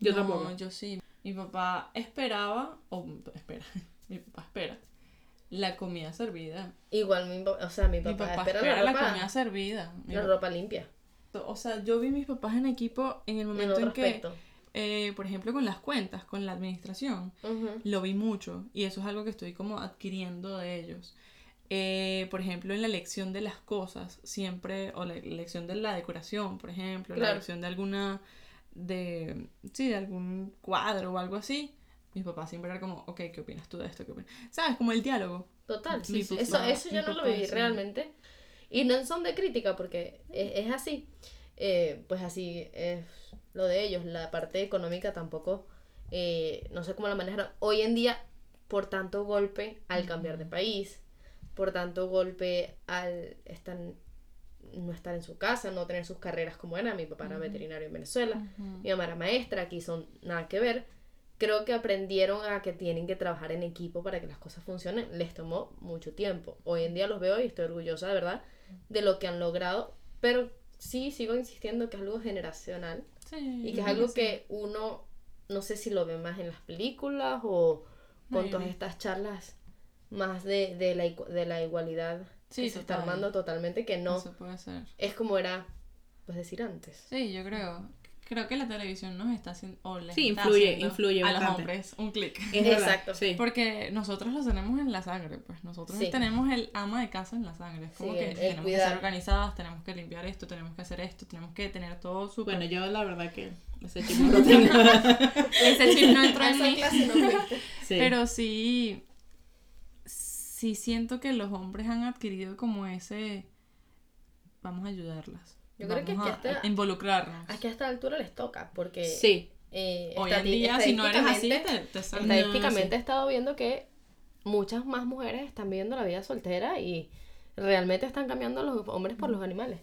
Yo
no,
tampoco.
yo sí. Mi papá esperaba, o espera, [laughs] mi papá espera, la comida servida.
Igual mi, o sea, mi papá,
mi papá
espera,
espera,
la,
la,
ropa,
comida servida. Mi
la
papá-
ropa limpia.
O sea, yo vi mis papás en equipo en el
En
momento
otro
en que, eh, por ejemplo, con las cuentas, con la administración, lo vi mucho y eso es algo que estoy como adquiriendo de ellos. Eh, por ejemplo, en la elección de las cosas, siempre, o la elección de la decoración, por ejemplo, la elección de alguna, de, sí, de algún cuadro o algo así, mis papás siempre eran como, ok, ¿qué opinas tú de esto? ¿Qué opinas? ¿Sabes? Como el diálogo.
Total, sí, sí. Eso, eso yo no lo viví
sí.
realmente. Y no son de crítica, porque es, es así. Eh, pues así es lo de ellos. La parte económica tampoco, eh, no sé cómo la manejaron. Hoy en día, por tanto golpe al cambiar de país, por tanto golpe al estar, no estar en su casa, no tener sus carreras como era. Mi papá era veterinario en Venezuela, mi mamá era maestra, aquí son nada que ver. Creo que aprendieron a que tienen que trabajar en equipo para que las cosas funcionen. Les tomó mucho tiempo. Hoy en día los veo y estoy orgullosa de verdad de lo que han logrado, pero sí sigo insistiendo que es algo generacional
Sí,
y que es algo
sí.
que uno, no sé si lo ve más en las películas o con todas
Maybe.
estas charlas más de, de, la, de la igualdad
Sí,
que se está armando totalmente, que no
Eso puede ser.
es como era, pues decir antes.
Sí, yo creo. Creo que la televisión nos está haciendo. O les
Sí,
está
influye-
haciendo
influye
a los hombres un clic. [laughs]
Exacto.
Sí.
Porque nosotros lo tenemos en la sangre, pues nosotros
Sí.
tenemos el ama de casa en la sangre. Es como
Sí,
que
el
tenemos que ser organizadas, tenemos que limpiar esto, tenemos que hacer esto, tenemos que tener todo súper.
Bueno, yo la verdad que ese chip no [laughs] tengo.
ese chip no entró en mí. [laughs]
Sí.
Pero sí, sí siento que los hombres han adquirido como ese, vamos a ayudarlas.
Yo creo que es que
a-
hasta-
involucrarnos.
Es que a esta altura les toca, porque
sí.
eh,
Hoy en día, si no eres así,
estadísticamente-
te, te
Estadísticamente
No,
he estado viendo que muchas más mujeres están viviendo la vida soltera y realmente están cambiando a los hombres por los animales.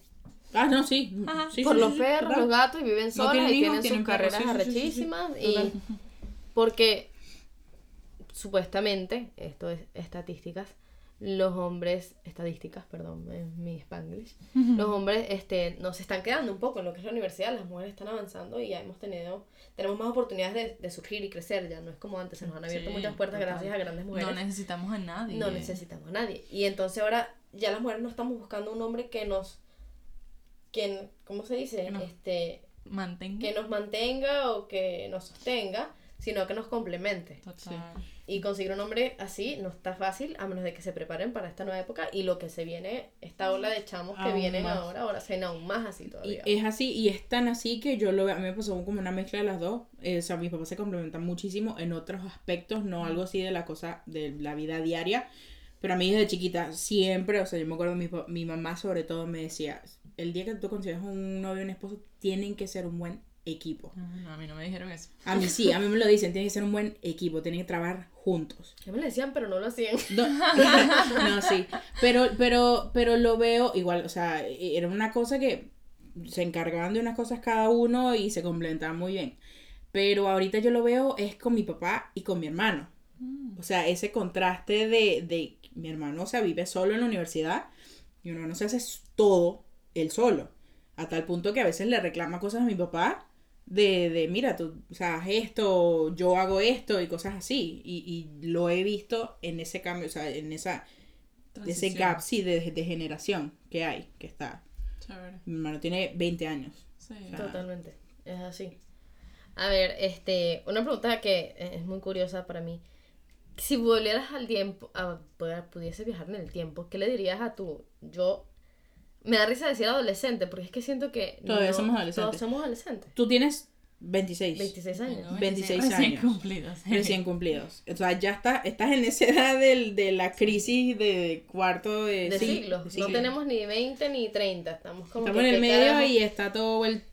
Ah, no, sí.
Ajá.
Sí,
por
sí,
los
sí,
perros, los gatos y viven solas
tienen
y tienen,
tienen
sus carreras
sí, sí, sí, sí, sí,
arrechísimas
total.
y porque supuestamente, esto es estadísticas, los hombres, estadísticas, perdón, es mi spanglish, los hombres este, nos están quedando un poco en lo que es la universidad, las mujeres están avanzando y ya hemos tenido, tenemos más oportunidades de, de surgir y crecer, ya no es como antes, se nos han abierto
Sí,
muchas puertas
total.
gracias a grandes mujeres.
No necesitamos a nadie.
No necesitamos a nadie. Y entonces ahora ya las mujeres no estamos buscando un hombre que nos, que, ¿cómo se dice? Este,
Mantenga.
que nos mantenga o que nos sostenga, sino que nos complemente.
Total.
Y conseguir un hombre así no está fácil, a menos de que se preparen para esta nueva época y lo que se viene, esta ola de chamos que
Aún
vienen
más.
ahora, ahora se aún más así
Y
todavía.
es así, y es tan así que yo lo veo, a mí me pasó como una mezcla de las dos. Eh, o sea, mis papás se complementan muchísimo en otros aspectos, no algo así de la cosa, de la vida diaria. Pero a mí desde chiquita siempre, o sea, yo me acuerdo, mi, mi mamá sobre todo me decía, el día que tú consigas un novio o un esposo, tienen que ser un buen equipo.
No, a mí no me dijeron eso.
A mí sí, a mí me lo dicen, tienen que ser un buen equipo, tienen que trabajar juntos.
Ya me lo decían, pero no lo hacían.
No, [laughs] no, sí. Pero, pero, pero lo veo igual, o sea, era una cosa que se encargaban de unas cosas cada uno y se complementaban muy bien. Pero ahorita yo lo veo es con mi papá y con mi hermano.
Mm.
O sea, ese contraste de, de mi hermano, o sea, vive solo en la universidad y mi hermano se hace todo él solo. A tal punto que a veces le reclama cosas a mi papá de, de mira, tú, o sea, haz esto, yo hago esto y cosas así. Y, y lo he visto en ese cambio, o sea, en esa, ese gap, sí, de, de generación que hay, que está.
Chévere.
Mi hermano tiene 20 años.
Sí.
sea,
Totalmente, es así. A ver, este, una pregunta que es muy curiosa para mí. Si volvieras al tiempo, a, poder- pudiese viajar en el tiempo, ¿qué le dirías a tu yo? Me da risa decir adolescente, porque es que siento que
Todavía somos adolescentes.
Todos somos adolescentes.
Tú tienes 26.
26 años.
Tengo
26
recién
años.
cumplidos.
Recién cumplidos. O sea, ya está, estás en esa edad del, de la crisis de cuarto de,
De
de
No
siglo.
tenemos ni 20 ni 30. Estamos como.
Estamos
que,
en el
¿qué
medio
carajo?
y está todo el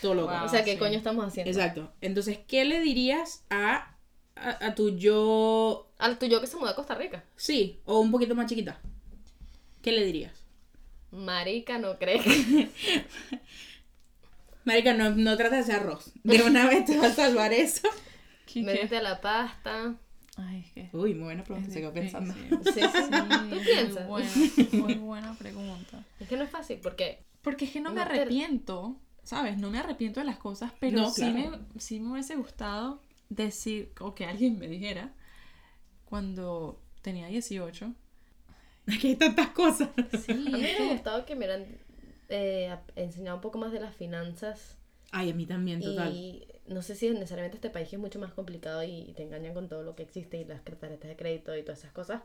todo loco.
Wow.
O sea, ¿qué
sí.
coño estamos haciendo?
Exacto. Entonces, ¿qué le dirías a, a, a tu yo?
Al tuyo que se mudó a Costa Rica.
Sí, o un poquito más chiquita. ¿Qué le dirías?
Marica, no crees. [laughs]
Marica, no, no trates de hacer arroz. De una vez te va a salvar eso.
Métete a la pasta.
Ay, es que.
Uy, muy buena pregunta, se quedó pensando. [laughs]
Sí, sí, sí. ¿Qué piensas?
Muy buena, muy buena pregunta.
Es que no es fácil porque
Porque es que no me
te-
arrepiento, ¿sabes? No me arrepiento de las cosas, pero
No,
sí,
claro.
me, sí me hubiese gustado decir, o que alguien me dijera, cuando tenía 18. [laughs]
Es que hay tantas cosas.
Sí,
me
es
hubiera gustado que me hubieran eh, enseñado un poco más de las finanzas.
Ay, a mí también, total.
Y no sé si necesariamente este país que es mucho más complicado y te engañan con todo lo que existe y las tarjetas de crédito y todas esas cosas.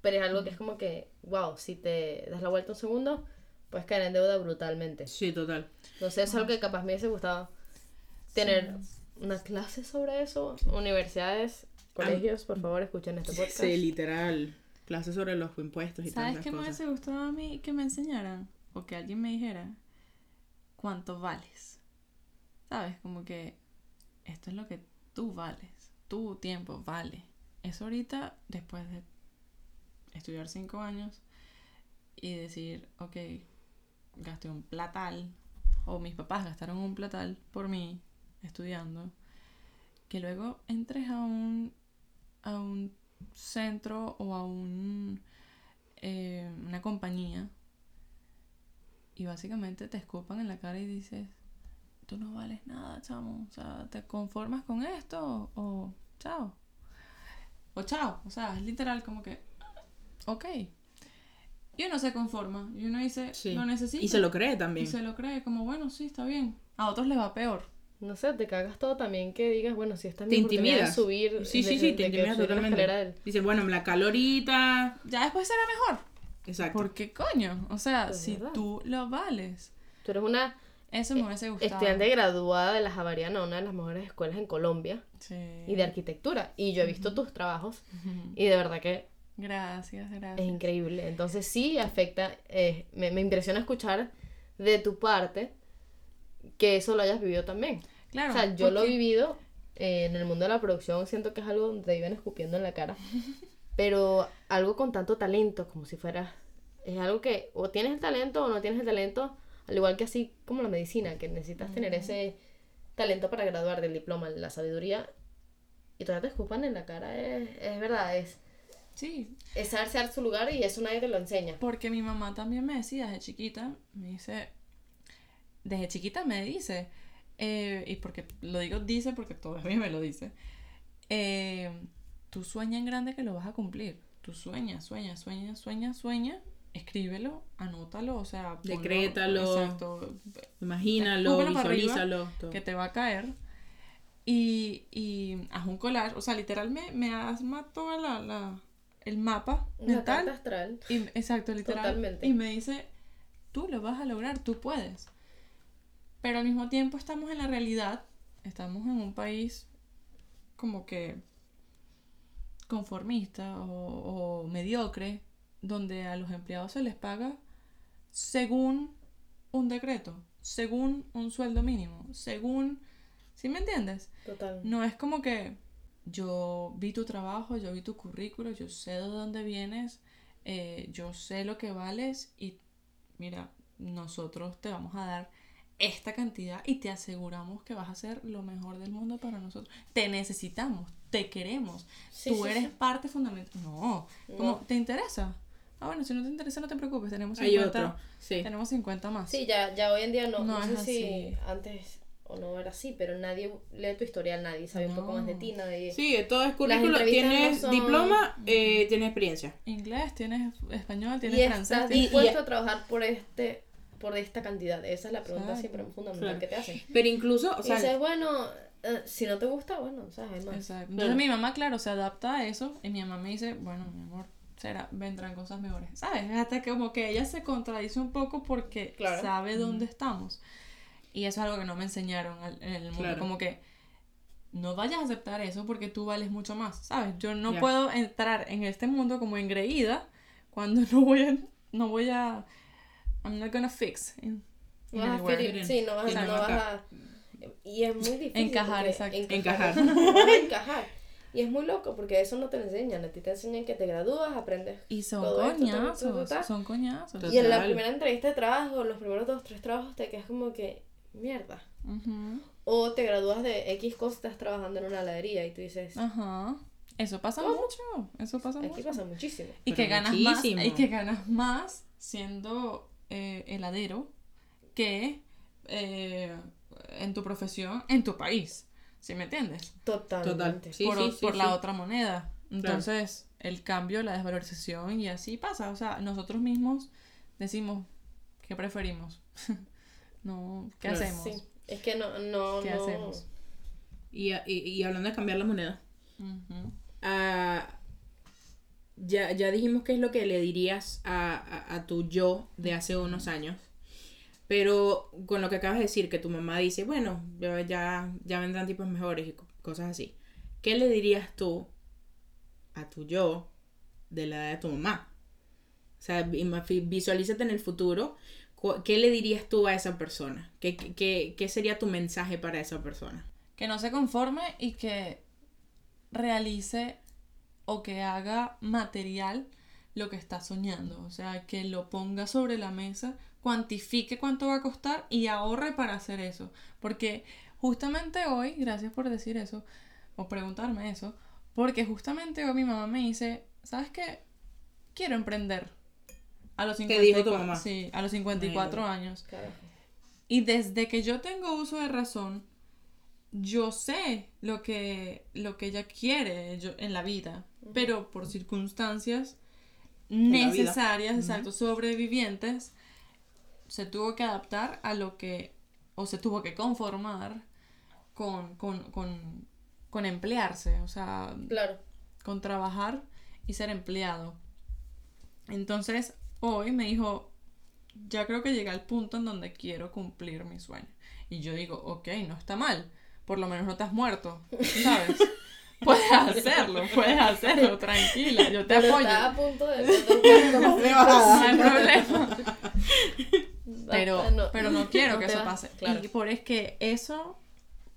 Pero es algo que es como que, wow, si te das la vuelta un segundo, puedes caer en deuda brutalmente.
Sí, total.
No sé, es algo que capaz me hubiese gustado tener una clase sobre eso. Universidades, colegios, por favor, escuchen este podcast.
Sí, literal. Clases sobre los impuestos y
¿Sabes qué me hubiese gustado a mí que me enseñaran? O que alguien me dijera, ¿cuánto vales? ¿Sabes? Como que esto es lo que tú vales. Tu tiempo vale. Eso ahorita, después de estudiar cinco años y decir, ok, gasté un platal, o mis papás gastaron un platal por mí estudiando, que luego entres a un, a un centro o a un, eh, una compañía y básicamente te escupan en la cara y dices, tú no vales nada, chamo. O sea, ¿te conformas con esto o chao? O chao. O sea, es literal como que, ok. Y uno se conforma y uno dice,
Sí.
lo necesito.
Y se lo cree también.
Y se lo cree como, bueno, sí, está bien. A otros les va peor.
No sé, te cagas todo también que digas, bueno, si esta es
Te
mi de subir.
Sí,
de-
sí, sí,
de
te intimidas
subir la
totalmente.
escalera del-
Dice, bueno, la calorita.
Ya después será mejor.
Exacto.
¿Por qué coño? O sea,
Es
si
verdad.
tú lo vales.
Tú eres una
Eso me hubiese gustado.
estudiante graduada de la Javariana, una de las mejores escuelas en Colombia,
Sí.
y de arquitectura. Y yo he visto tus trabajos
Ujú.
y de verdad que
Gracias, gracias.
es increíble. Entonces sí afecta, eh, me, me impresiona escuchar de tu parte que eso lo hayas vivido también.
Claro.
o sea, yo lo he vivido eh, en el mundo de la producción, siento que es algo donde te viven escupiendo en la cara. [laughs] Pero algo con tanto talento, como si fuera, es algo que o tienes el talento o no tienes el talento, al igual que así como la medicina, que necesitas tener ese talento para graduar del diploma, la sabiduría, y todavía te escupan en la cara, es, es verdad, es,
Sí,
es saberse dar su lugar y eso nadie te lo enseña.
porque mi mamá también me decía desde chiquita, me dice, desde chiquita me dice, eh, y porque lo digo dice porque todavía me lo dice, eh, tú sueña en grande que lo vas a cumplir. Tú sueña, sueña, sueña, sueña, sueña, escríbelo, anótalo, o sea, ponlo-
Decrétalo.
Exacto,
Imagínalo,
arriba,
visualízalo. todo.
que te va a caer. Y, y haz un collage, o sea, literal me, me asma toda la, la, el mapa mental.
carta astral.
Y, exacto, literal.
Totalmente.
Y me dice, tú lo vas a lograr, tú puedes. Pero al mismo tiempo estamos en la realidad, estamos en un país como que conformista o, o mediocre, donde a los empleados se les paga según un decreto, según un sueldo mínimo, según... ¿Sí me entiendes?
Total.
No es como que yo vi tu trabajo, yo vi tu currículo, yo sé de dónde vienes, eh, yo sé lo que vales y mira, nosotros te vamos a dar esta cantidad y te aseguramos que vas a ser lo mejor del mundo para nosotros. Te necesitamos, te queremos,
Sí,
tú
sí,
eres
sí.
parte fundamental. No, como,
No.
¿te interesa? Ah, bueno, si no te interesa no te preocupes, tenemos
Hay
50,
otro. Sí.
tenemos 50 más.
Sí, ya, ya hoy en día no,
No
no, sé
es
si
así.
antes o no era así, pero nadie lee tu historial, nadie sabe un poco más de
No.
ti, nadie...
Sí, todo es currículo.
no
Tienes
son-
diploma, eh, tienes experiencia.
Inglés, tienes español, tienes
y
francés.
estás
tienes-
dispuesto a trabajar por este por esta cantidad. Esa es la pregunta
Exacto.
siempre fundamental
Claro.
que te hacen.
Pero incluso, o
y
sea,
dices, bueno, eh, si no te gusta, bueno, sabes, más.
Exacto. Entonces mi mamá, claro, se adapta a eso y mi mamá me dice, bueno, mi amor, será, vendrán cosas mejores. ¿Sabes? Hasta que como que ella se contradice un poco porque
Claro.
sabe dónde estamos. Y eso es algo que no me enseñaron en el mundo.
Claro.
Como que no vayas a aceptar eso porque tú vales mucho más, ¿sabes? Yo no
Ya.
puedo entrar en este mundo como engreída cuando [laughs] no voy a... No voy a I'm not gonna fix. in-
No vas a ferir- sí, no vas, a-
no
vas a... Y es muy difícil.
Encajar, exacto.
Encajar. [laughs] [laughs]
Encajar. Y es muy loco porque eso no te lo enseñan. A ti te enseñan que te gradúas, aprendes.
Y son
Todo esto,
coñazos,
todo.
son coñazos.
Y en la primera entrevista de trabajo, los primeros dos, tres trabajos, te quedas como que, mierda.
Ujú.
O te gradúas de X cosas, estás trabajando en una heladería y tú dices,
Ajá. Eso pasa
¿Cómo?
mucho. Eso pasa
aquí
mucho.
pasa muchísimo.
Y
Pero
que ganas
muchísimo.
más. Y que ganas más siendo eh, heladero que eh, en tu profesión en tu país. ¿Sí me entiendes?
Totalmente.
Sí,
por
sí,
por
sí,
la
sí.
otra moneda. Entonces, el cambio, la desvalorización y así pasa. O sea, nosotros mismos decimos, ¿qué preferimos? [laughs] no, ¿qué
Claro.
hacemos?
Sí. Es que no, no,
¿Qué
no.
hacemos?
y, y, y hablando de cambiar la moneda, ah, ya, ya dijimos qué es lo que le dirías a, a, a tu yo de hace unos años. Pero con lo que acabas de decir, que tu mamá dice, bueno, ya, ya, vendrán tipos mejores y co- cosas así. ¿Qué le dirías tú a tu yo de la edad de tu mamá? O sea, visualízate en el futuro. ¿Qué le dirías tú a esa persona? ¿Qué, qué- qué, qué sería tu mensaje para esa persona?
que no se conforme y que realice o que haga material lo que está soñando. O sea, que lo ponga sobre la mesa, cuantifique cuánto va a costar y ahorre para hacer eso. Porque justamente hoy, gracias por decir eso, o preguntarme eso, porque justamente hoy mi mamá me dice, ¿sabes qué? Quiero emprender. A los
Te
54,
dijo tu mamá.
Sí, a los 54 años.
Carajo.
Y desde que yo tengo uso de razón, yo sé lo que, lo que ella quiere yo- en la vida, pero por circunstancias necesarias, exacto, sobrevivientes, se tuvo que adaptar a lo que, o se tuvo que conformar con, con, con, con emplearse, o sea,
Claro.
con trabajar y ser empleado. Entonces, hoy me dijo, ya creo que llegué al punto en donde quiero cumplir mi sueño. Y yo digo, ok, no está mal, por lo menos no te has muerto, ¿sabes? [laughs] puedes hacerlo, puedes hacerlo, tranquila, yo te
Pero
apoyo.
está a punto de [laughs]
No hay problema. Pero,
no.
pero no quiero que eso
vas,
pase.
Claro.
Y por es que eso,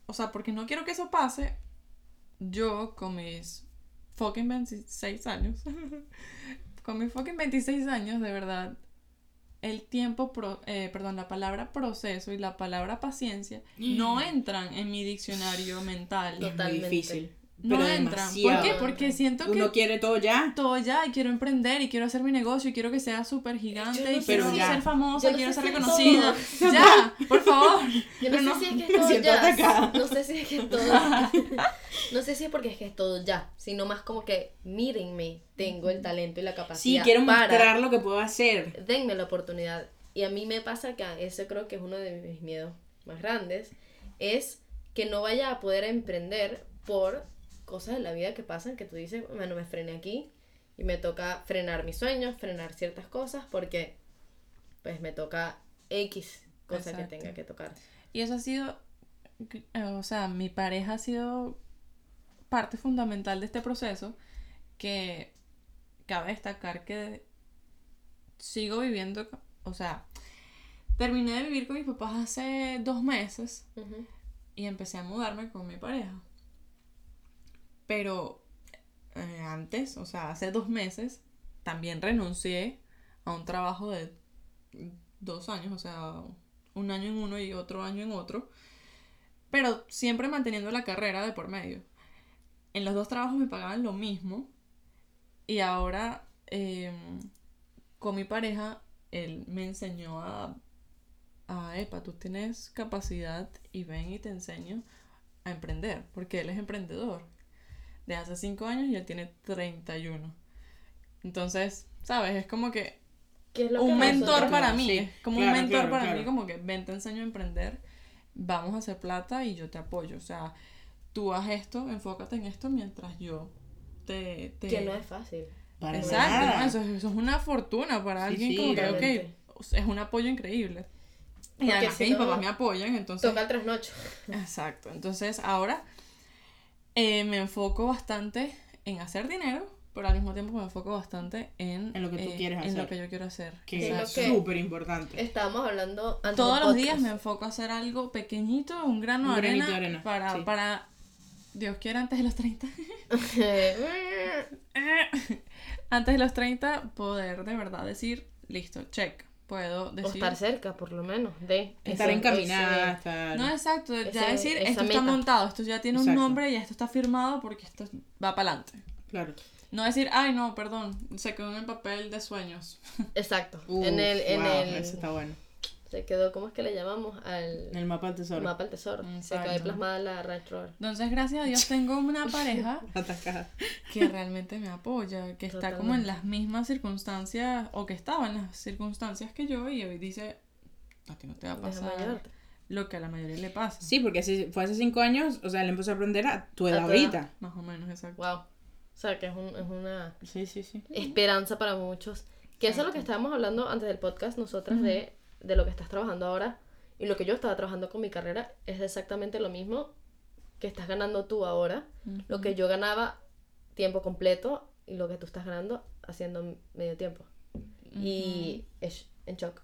o sea, porque no quiero que eso pase, yo con mis fucking 26 años, [laughs] con mis fucking 26 años, de verdad, el tiempo, pro- eh, perdón, la palabra proceso y la palabra paciencia no entran en mi diccionario mental.
Es muy
Totalmente.
difícil.
No
pero
entran. ¿Por qué? Porque siento que
Uno quiere todo ya.
todo ya y quiero emprender y quiero hacer mi negocio y quiero que sea súper gigante
no
y quiero
si-
ser famosa,
no
quiero ser
si
reconocida. [laughs] Ya, por favor.
Yo no, [laughs] [laughs]
no-
sé si es que es todo ya.
atacada.
No sé si es que es todo. No sé si es porque es que es todo ya, sino más como que mírenme, tengo el talento y la
Sí,
capacidad.
quiero
para,
mostrar lo que puedo hacer.
Denme la oportunidad. Y a mí me pasa que eso creo que es uno de mis miedos más grandes, es que no vaya a poder emprender por cosas de la vida que pasan que tú dices, bueno, me frené aquí y me toca frenar mis sueños, frenar ciertas cosas porque pues me toca X cosa que
Exacto.
tenga que tocar.
Y eso ha sido, o sea, mi pareja ha sido parte fundamental de este proceso que cabe destacar que sigo viviendo, o sea, terminé de vivir con mis papás hace dos meses
Ujú.
y empecé a mudarme con mi pareja. Pero eh, antes, o sea, hace dos meses, también renuncié a un trabajo de dos años, o sea, un año en uno y otro año en otro, pero siempre manteniendo la carrera de por medio. En los dos trabajos me pagaban lo mismo y ahora em, con mi pareja, él me enseñó a, a, epa, tú tienes capacidad y ven y te enseño a emprender, porque él es emprendedor de hace 5 años y él tiene 31. Entonces, ¿sabes? Es como que
¿Qué es lo que
un mentor
nosotros-
para mí,
sí,
es como
claro,
un mentor
claro,
para
claro.
mí, como que ven, te enseño a emprender, vamos a hacer plata y yo te apoyo. O sea, tú haz esto, enfócate en esto mientras yo te... te...
Que no es fácil.
Para
Exacto. ¿no? Eso, es- eso es una fortuna para
Sí,
alguien
sí,
como que,
realmente.
ok, es un apoyo increíble. Y
Porque
además
si
que mis
no,
papás me apoyan, entonces...
Toca el trasnocho.
Exacto. Entonces ahora eh, me enfoco bastante en hacer dinero, pero al mismo tiempo me enfoco bastante en,
En lo que tú
eh,
quieres
en lo
hacer.
que yo quiero hacer.
Que
Es
súper importante.
Estábamos hablando antes
Todos los días me enfoco a hacer algo pequeñito, un grano
Un
de arena,
de arena,
para,
sí.
para, Dios quiera, antes de los 30. [laughs] [laughs] antes de los 30 poder de verdad decir, listo, check. Puedo
o
decir...
estar cerca, por lo menos, de
Estar
ese-
encaminada,
ese-
estar...
No, exacto, ya
Ese-
decir, esto
meta.
está montado, esto ya tiene un nombre y esto está firmado porque esto va para adelante.
Claro.
No decir, ay, no, perdón, se quedó en el papel de sueños. [laughs]
Exacto.
Uf,
en el, en
wow,
el,
Eso está bueno.
Se quedó, ¿cómo es que le llamamos? Al
el mapa del tesoro.
mapa del tesoro. Se quedó plasmada la Rover.
Entonces, gracias a Dios, tengo una [laughs] pareja
Atacada.
que realmente me apoya, que está como en las mismas circunstancias, o que estaba en las circunstancias que yo, y hoy dice, a ti no te va a pasar lo que a la mayoría le pasa.
Sí, porque hace- fue hace cinco años, o sea, él empezó a aprender a tu edad
A tu edad.
ahorita.
Más o menos, exacto.
Wow. O sea, que es, un- es una
Sí, sí, sí.
esperanza para muchos. Que eso es lo que estábamos hablando antes del podcast, nosotras, de, de lo que estás trabajando ahora y lo que yo estaba trabajando con mi carrera es exactamente lo mismo que estás ganando tú ahora, lo que yo ganaba tiempo completo y lo que tú estás ganando haciendo medio tiempo. Y es en shock.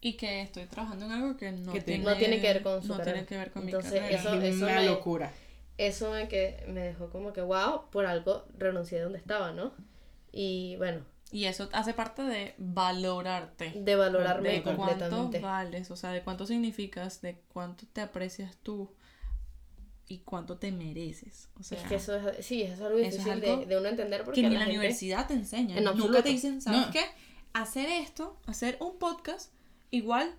Y que estoy trabajando en algo que no,
Que
tiene,
No tiene que ver con su
no
carrera.
tiene que ver con
Entonces,
mi carrera.
eso-
es una
me-
locura.
Eso me, que, me dejó como que, wow, por algo renuncié de donde estaba, ¿no? Y bueno,
Y eso hace parte de valorarte.
de valorarme
de cuánto vales, o sea, de cuánto significas, de cuánto te aprecias tú y cuánto te mereces. O sea,
es que eso es, sí, eso es algo
es
difícil
algo
de, de uno entender porque
que ni
la
la
gente-
universidad te enseña.
En
Nunca
absoluto.
te dicen, ¿sabes
No.
qué? Hacer esto, hacer un podcast igual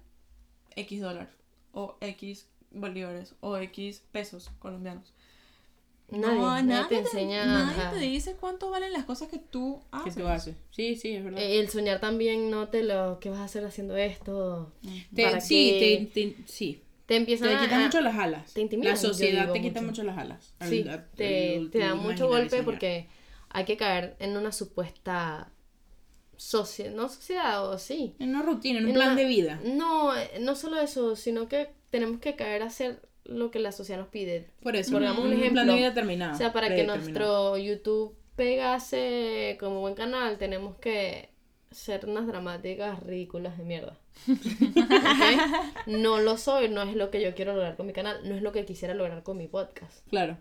X dólar o X bolívares o X pesos colombianos.
Nadie, nadie te enseña
nadie
a-
te dice cuánto valen las cosas que tú
¿Qué
haces.
tú haces? Sí, sí, es verdad.
Eh, El soñar también no te lo que vas a hacer haciendo esto.
Te-
para
sí,
que-
te, te- sí.
Te empiezan
Te
a-
quitan
a-
mucho las alas.
te intimidan,
La sociedad te quita
mucho.
mucho las alas.
te, te da mucho golpe porque hay que caer en una supuesta sociedad, no sociedad o sí.
En una rutina, en un
En
plan
una-
de vida.
No, eh, no solo eso, sino que tenemos que caer a hacer lo que la sociedad nos pide.
Por eso.
Pongamos un
plan
ejemplo.
de vida determinado.
O sea, para que nuestro YouTube pegase como buen canal, tenemos que ser unas dramáticas ridículas de mierda. [laughs] ¿Ok? No lo soy, no es lo que yo quiero lograr con mi canal, no es lo que quisiera lograr con mi podcast.
Claro.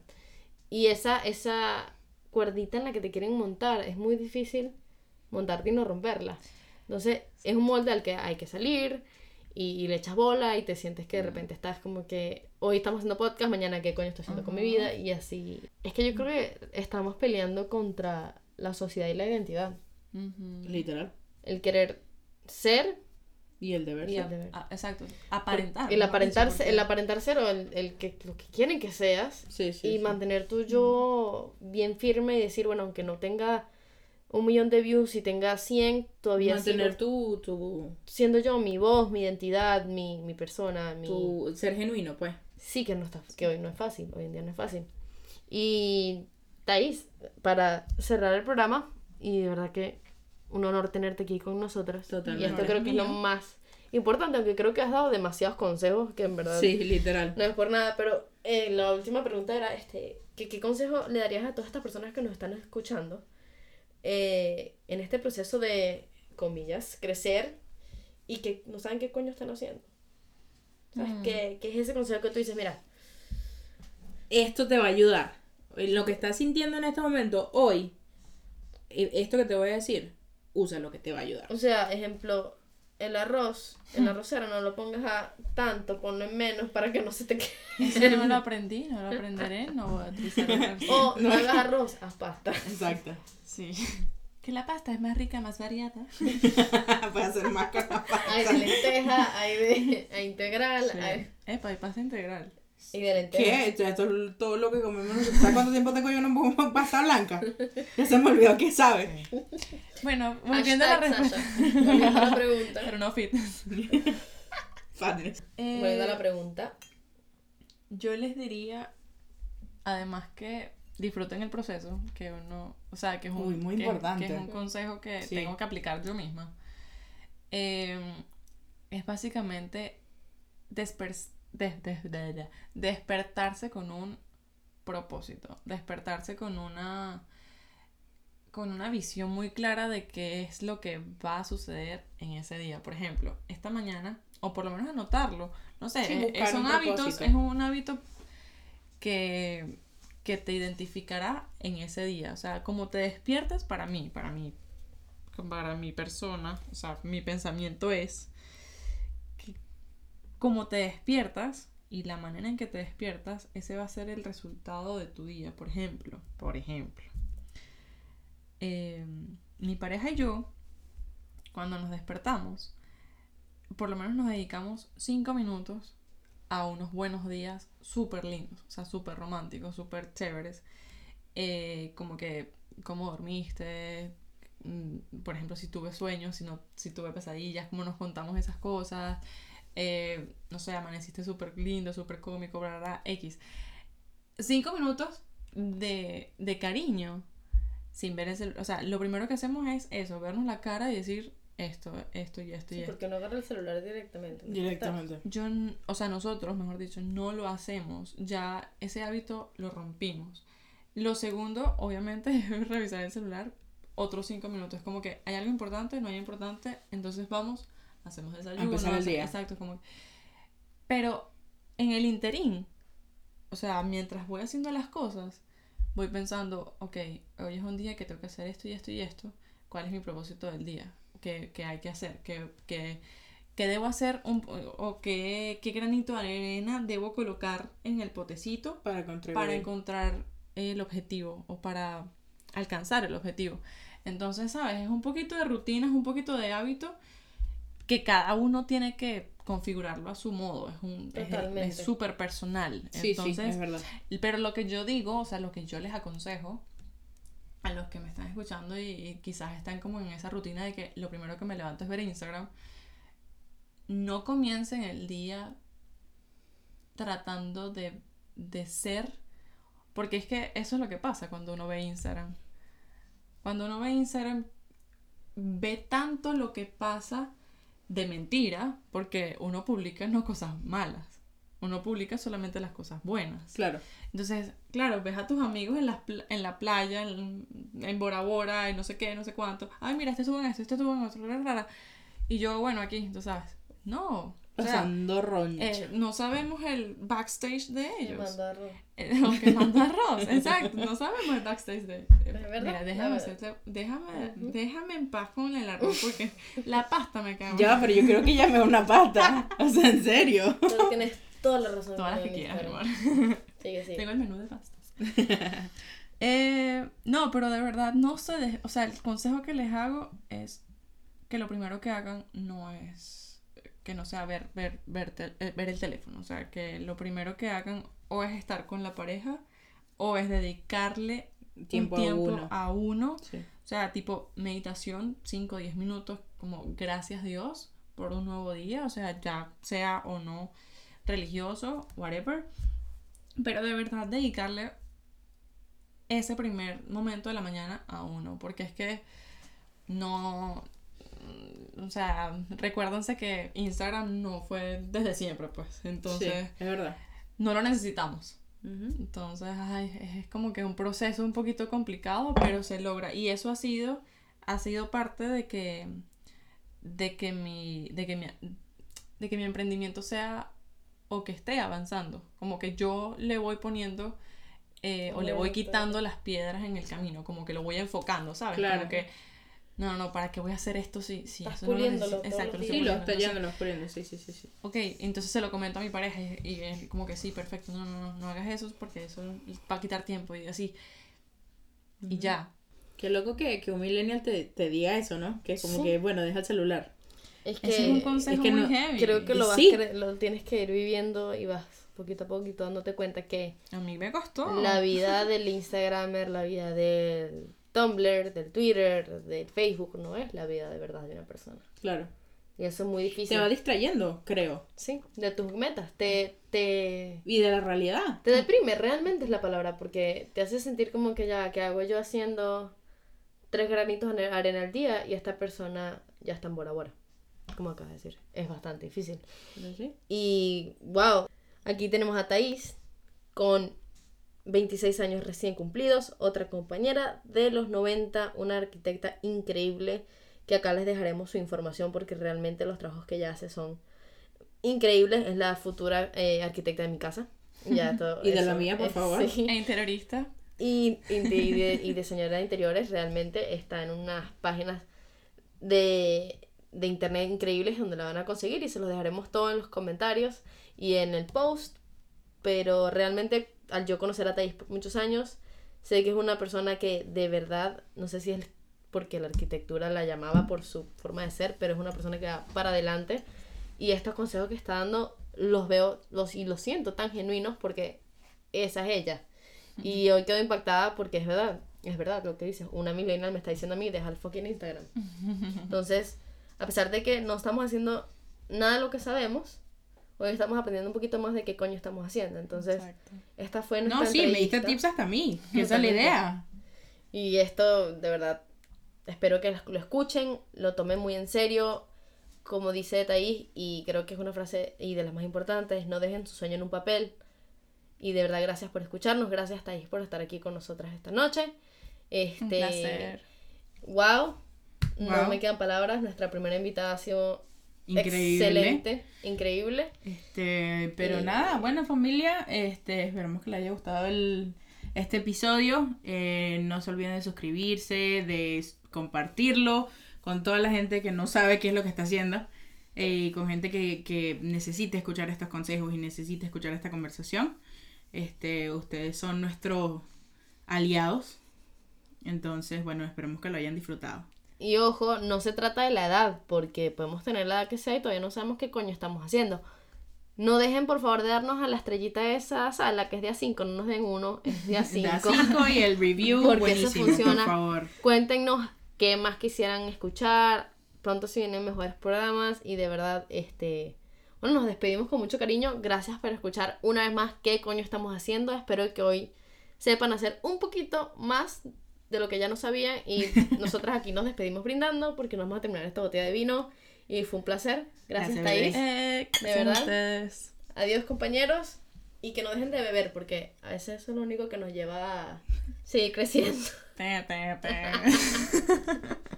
Y esa, esa cuerdita en la que te quieren montar es muy difícil montarte y no romperla. Entonces, es un molde al que hay que salir y, y le echas bola y te sientes que de repente estás como que hoy estamos haciendo podcast, mañana qué coño estoy haciendo con mi vida y así. Es que yo creo que estamos peleando contra la sociedad y la identidad.
Literal.
El querer ser
Y el deber
y
ser.
el deber.
Ah, exacto. Aparentar.
El aparentar, el aparentar ser o el, el que, lo que quieren que seas
Sí, sí.
y
sí.
mantener tu yo bien firme y decir, bueno, aunque no tenga un millón de views y tenga 100, todavía
Mantener
sigo
tu, tu,
siendo yo mi voz, mi identidad, mi, mi persona, mi...
tu ser genuino, pues.
Sí que no está, que hoy no es fácil, hoy en día no es fácil. Y Thais, para cerrar el programa, y de verdad que un honor tenerte aquí con nosotros.
Totalmente.
Y esto creo que es lo más importante, aunque creo que has dado demasiados consejos que en verdad
Sí, literal.
no es por nada, pero eh, la última pregunta era, este, ¿qué, qué consejo le darías a todas estas personas que nos están escuchando eh, en este proceso de, comillas, crecer y que no saben qué coño están haciendo? ¿Sabes?
Mm.
¿Qué, qué es ese consejo que tú dices, mira,
Esto te va a ayudar. Lo que estás sintiendo en este momento, hoy, eh, esto que te voy a decir, usa lo que te va a ayudar.
o sea, ejemplo, el arroz, en la arrocera no lo pongas a tanto, ponlo en menos para que no se te quede. [laughs]
Eso no lo [laughs] aprendí, no lo aprenderé, no voy a utilizar
O no hagas arroz, haz pasta.
Exacto.
Sí. Que la pasta es más rica, más variada. [laughs]
Puede hacer más con la pasta.
Hay de lenteja, hay de hay integral,
Sí.
hay,
Epa, y pasta integral.
Y de lenteja.
¿Qué? Esto esto es todo lo que comemos. ¿Sabes cuánto tiempo tengo yo no como pasta blanca? Ya se me olvidó qué sabe.
Bueno, volviendo a la respuesta.
Volviendo a la pregunta.
Pero no fitness. [laughs]
Fitness.
Eh,
Volviendo a la pregunta.
yo les diría, además que disfruten el proceso, que uno, o sea, que es un,
Uy, muy
que
importante.
que es un consejo que
Sí.
tengo que aplicar yo misma. Eh, es básicamente desper- des- des- de- de- despertarse con un propósito, despertarse con una con una visión muy clara de qué es lo que va a suceder en ese día. Por ejemplo, esta mañana, o por lo menos anotarlo, no sé,
Sí,
es-
un
hábitos,
propósito.
es un hábito que, que te identificará en ese día. O sea, como te despiertas para mí, para mí, para mi persona, o sea, mi pensamiento es como te despiertas y la manera en que te despiertas, ese va a ser el resultado de tu día. Por ejemplo, por ejemplo, eh, mi pareja y yo, cuando nos despertamos, por lo menos nos dedicamos cinco minutos a unos buenos días súper lindos, o sea, súper románticos, súper chéveres. Eh, como que, cómo dormiste, mm, por ejemplo, si tuve sueños, si, no, si tuve pesadillas, cómo nos contamos esas cosas. Eh, no sé, amaneciste súper lindo, súper cómico, bla, bla, bla, X. Cinco minutos de, de cariño sin ver el celular. O sea, lo primero que hacemos es eso, vernos la cara y decir esto, esto y esto y
Sí,
esto.
porque no agarra el celular directamente.
Directamente.
Yo, o sea, nosotros, mejor dicho, no lo hacemos. Ya ese hábito lo rompimos. Lo segundo, obviamente, [laughs] es revisar el celular otros cinco minutos. Como que hay algo importante, no hay importante, entonces vamos, hacemos desayuno.
empezar el día.
Exacto, como Pero en el interín, o sea, mientras voy haciendo las cosas, voy pensando, ok, hoy es un día que tengo que hacer esto y esto y esto. ¿Cuál es mi propósito del día? ¿Qué, qué hay que hacer? ¿Qué, qué, qué debo hacer un- o qué, qué granito de arena debo colocar en el potecito
Para
para encontrar el objetivo o para alcanzar el objetivo. Entonces, ¿sabes? Es un poquito de rutina, es un poquito de hábito que cada uno tiene que configurarlo a su modo. Es un es- súper personal.
Sí,
Entonces,
sí, es verdad.
pero lo que yo digo, o sea, lo que yo les aconsejo a los que me están escuchando y, y quizás están como en esa rutina de que lo primero que me levanto es ver Instagram, no comiencen el día tratando de, de ser, porque es que eso es lo que pasa cuando uno ve Instagram. Cuando uno ve Instagram, ve tanto lo que pasa de mentira, porque uno publica no cosas malas, uno publica solamente las cosas buenas.
Claro.
Entonces, claro, ves a tus amigos en, las pl- en la playa, en, en Bora Bora, y no sé qué, no sé cuánto. Ay, mira, este suben esto, este suben otro, rara, rara. Y yo, bueno, aquí, tú sabes. No.
Pasando roncha.
eh, no sabemos el backstage de ellos.
Mandar-
Eh, Lo que manda arroz, [laughs] exacto. No sabemos el backstage de. eh,
verdad,
Mira, déjame, hacerte- déjame, déjame en paz con el arroz [laughs] porque la pasta me cae.
Ya, pero yo creo que ya me da una pata. [laughs] O sea, en serio.
Pero tienes toda la razón.
Todas las que quieras.
Sigue, sigue.
Tengo el menú de pastas. Eh, no, pero de verdad no se deje- O sea, el consejo que les hago es que lo primero que hagan no es que no sea ver, ver, eh, ver el teléfono. O sea, que lo primero que hagan o es estar con la pareja o es dedicarle
Tiempo
un
a
tiempo
uno.
a uno.
Sí.
O sea, tipo meditación, 5 o 10 minutos, como gracias Dios por un nuevo día. O sea, ya sea o no religioso, whatever. Pero de verdad dedicarle ese primer momento de la mañana a uno. Porque es que no. O sea, recuérdense que Instagram no fue desde siempre, pues. Entonces,
sí, es verdad.
no lo necesitamos. Entonces, ay, es como que un proceso un poquito complicado, pero se logra. Y eso ha sido, ha sido parte de que, de que mi, de que mi, de que mi emprendimiento sea o que esté avanzando. Como que yo le voy poniendo eh, o le voy quitando las piedras en el camino, como que lo voy enfocando, ¿sabes?
Claro.
Como que, no, no, no, ¿para qué voy a hacer esto si, si
Estás
eso no lo
puliéndolo
necesito?
todos
Exacto,
los
lo
Sí, lo
puliendo.
está
Entonces,
llevando los poniendo, sí, sí, sí, sí.
Ok, entonces se lo comento a mi pareja y, y es como que sí, perfecto, no, no, no, no hagas eso porque eso va a quitar tiempo y así. Y ya.
Qué loco que, que un millennial te, te diga eso, ¿no? Que es como
Sí.
que, bueno, deja el celular.
Es
Ese es un
que
consejo
que
muy
no-
heavy.
creo que lo, vas
sí.
cre- lo tienes que ir viviendo y vas poquito a poquito dándote cuenta que
A mí me costó.
la vida del Instagramer, la vida del Tumblr, del Twitter, del Facebook, no es la vida de verdad de una persona.
Claro.
Y eso es muy difícil.
Te va distrayendo, creo.
Sí, de tus metas. Te, te,
Y de la realidad.
te deprime, realmente es la palabra, porque te hace sentir como que ya, que hago yo haciendo tres granitos de arena al día y esta persona ya está en Bora Bora. Como acabas de decir, es bastante difícil.
Sí.
Y wow, aquí tenemos a Thais con 26 años recién cumplidos, otra compañera de los 90, una arquitecta increíble que acá les dejaremos su información porque realmente los trabajos que ella hace son increíbles. Es la futura eh, arquitecta de mi casa. Ya [laughs] todo
Y de la mía, por
es-
favor.
sí.
E interiorista.
Y, y, de, y de- y diseñadora de interiores realmente está en unas páginas de, de internet increíbles donde la van a conseguir y se los dejaremos todo en los comentarios y en el post. Pero realmente al yo conocer a Thais por muchos años, sé que es una persona que de verdad, no sé si es porque la arquitectura la llamaba por su forma de ser, pero es una persona que va para adelante y estos consejos que está dando los veo los, y los siento tan genuinos porque esa es ella. Y hoy quedo impactada porque es verdad, es verdad lo que dices. Una millennial me está diciendo a mí, deja el fucking Instagram. [laughs] Entonces, a pesar de que no estamos haciendo nada de lo que sabemos, hoy estamos aprendiendo un poquito más de qué coño estamos haciendo. Entonces,
Exacto.
esta fue nuestra
No, sí, me diste
entrevista.
tips hasta a mí. Que [laughs] esa es la idea.
Y esto, de verdad, espero que lo escuchen, lo tomen muy en serio. Como dice Thais, y creo que es una frase y de las más importantes, no dejen su sueño en un papel. Y de verdad, gracias por escucharnos. Gracias, Thais, por estar aquí con nosotras esta noche. Este,
Un placer.
Wow. No
Wow.
me quedan palabras. Nuestra primera invitada ha sido
Increíble.
excelente, increíble.
Este, pero
Eh,
nada, bueno familia, este, esperemos que les haya gustado el, este episodio. Eh, no se olviden de suscribirse, de compartirlo con toda la gente que no sabe qué es lo que está haciendo. eh, con gente que, que necesite escuchar estos consejos y necesite escuchar esta conversación. Este, ustedes son nuestros aliados. Entonces, bueno, esperemos que lo hayan disfrutado.
Y ojo, no se trata de la edad, porque podemos tener la edad que sea y todavía no sabemos qué coño estamos haciendo. No dejen por favor de darnos a la estrellita esa sala que es día 5, no nos den uno, es día 5.
Da cinco y el review
Porque eso funciona.
por favor.
Cuéntenos qué más quisieran escuchar. Pronto se vienen mejores programas y de verdad, este, bueno, nos despedimos con mucho cariño. Gracias por escuchar una vez más qué coño estamos haciendo. Espero que hoy sepan hacer un poquito más de lo que ya no sabían y [laughs] nosotras aquí nos despedimos brindando porque nos vamos a terminar esta botella de vino y fue un placer. Gracias,
Gracias.
Eh,
¿De verdad? Adiós compañeros y que no dejen de beber porque a veces eso es lo único que nos lleva a seguir creciendo. [laughs]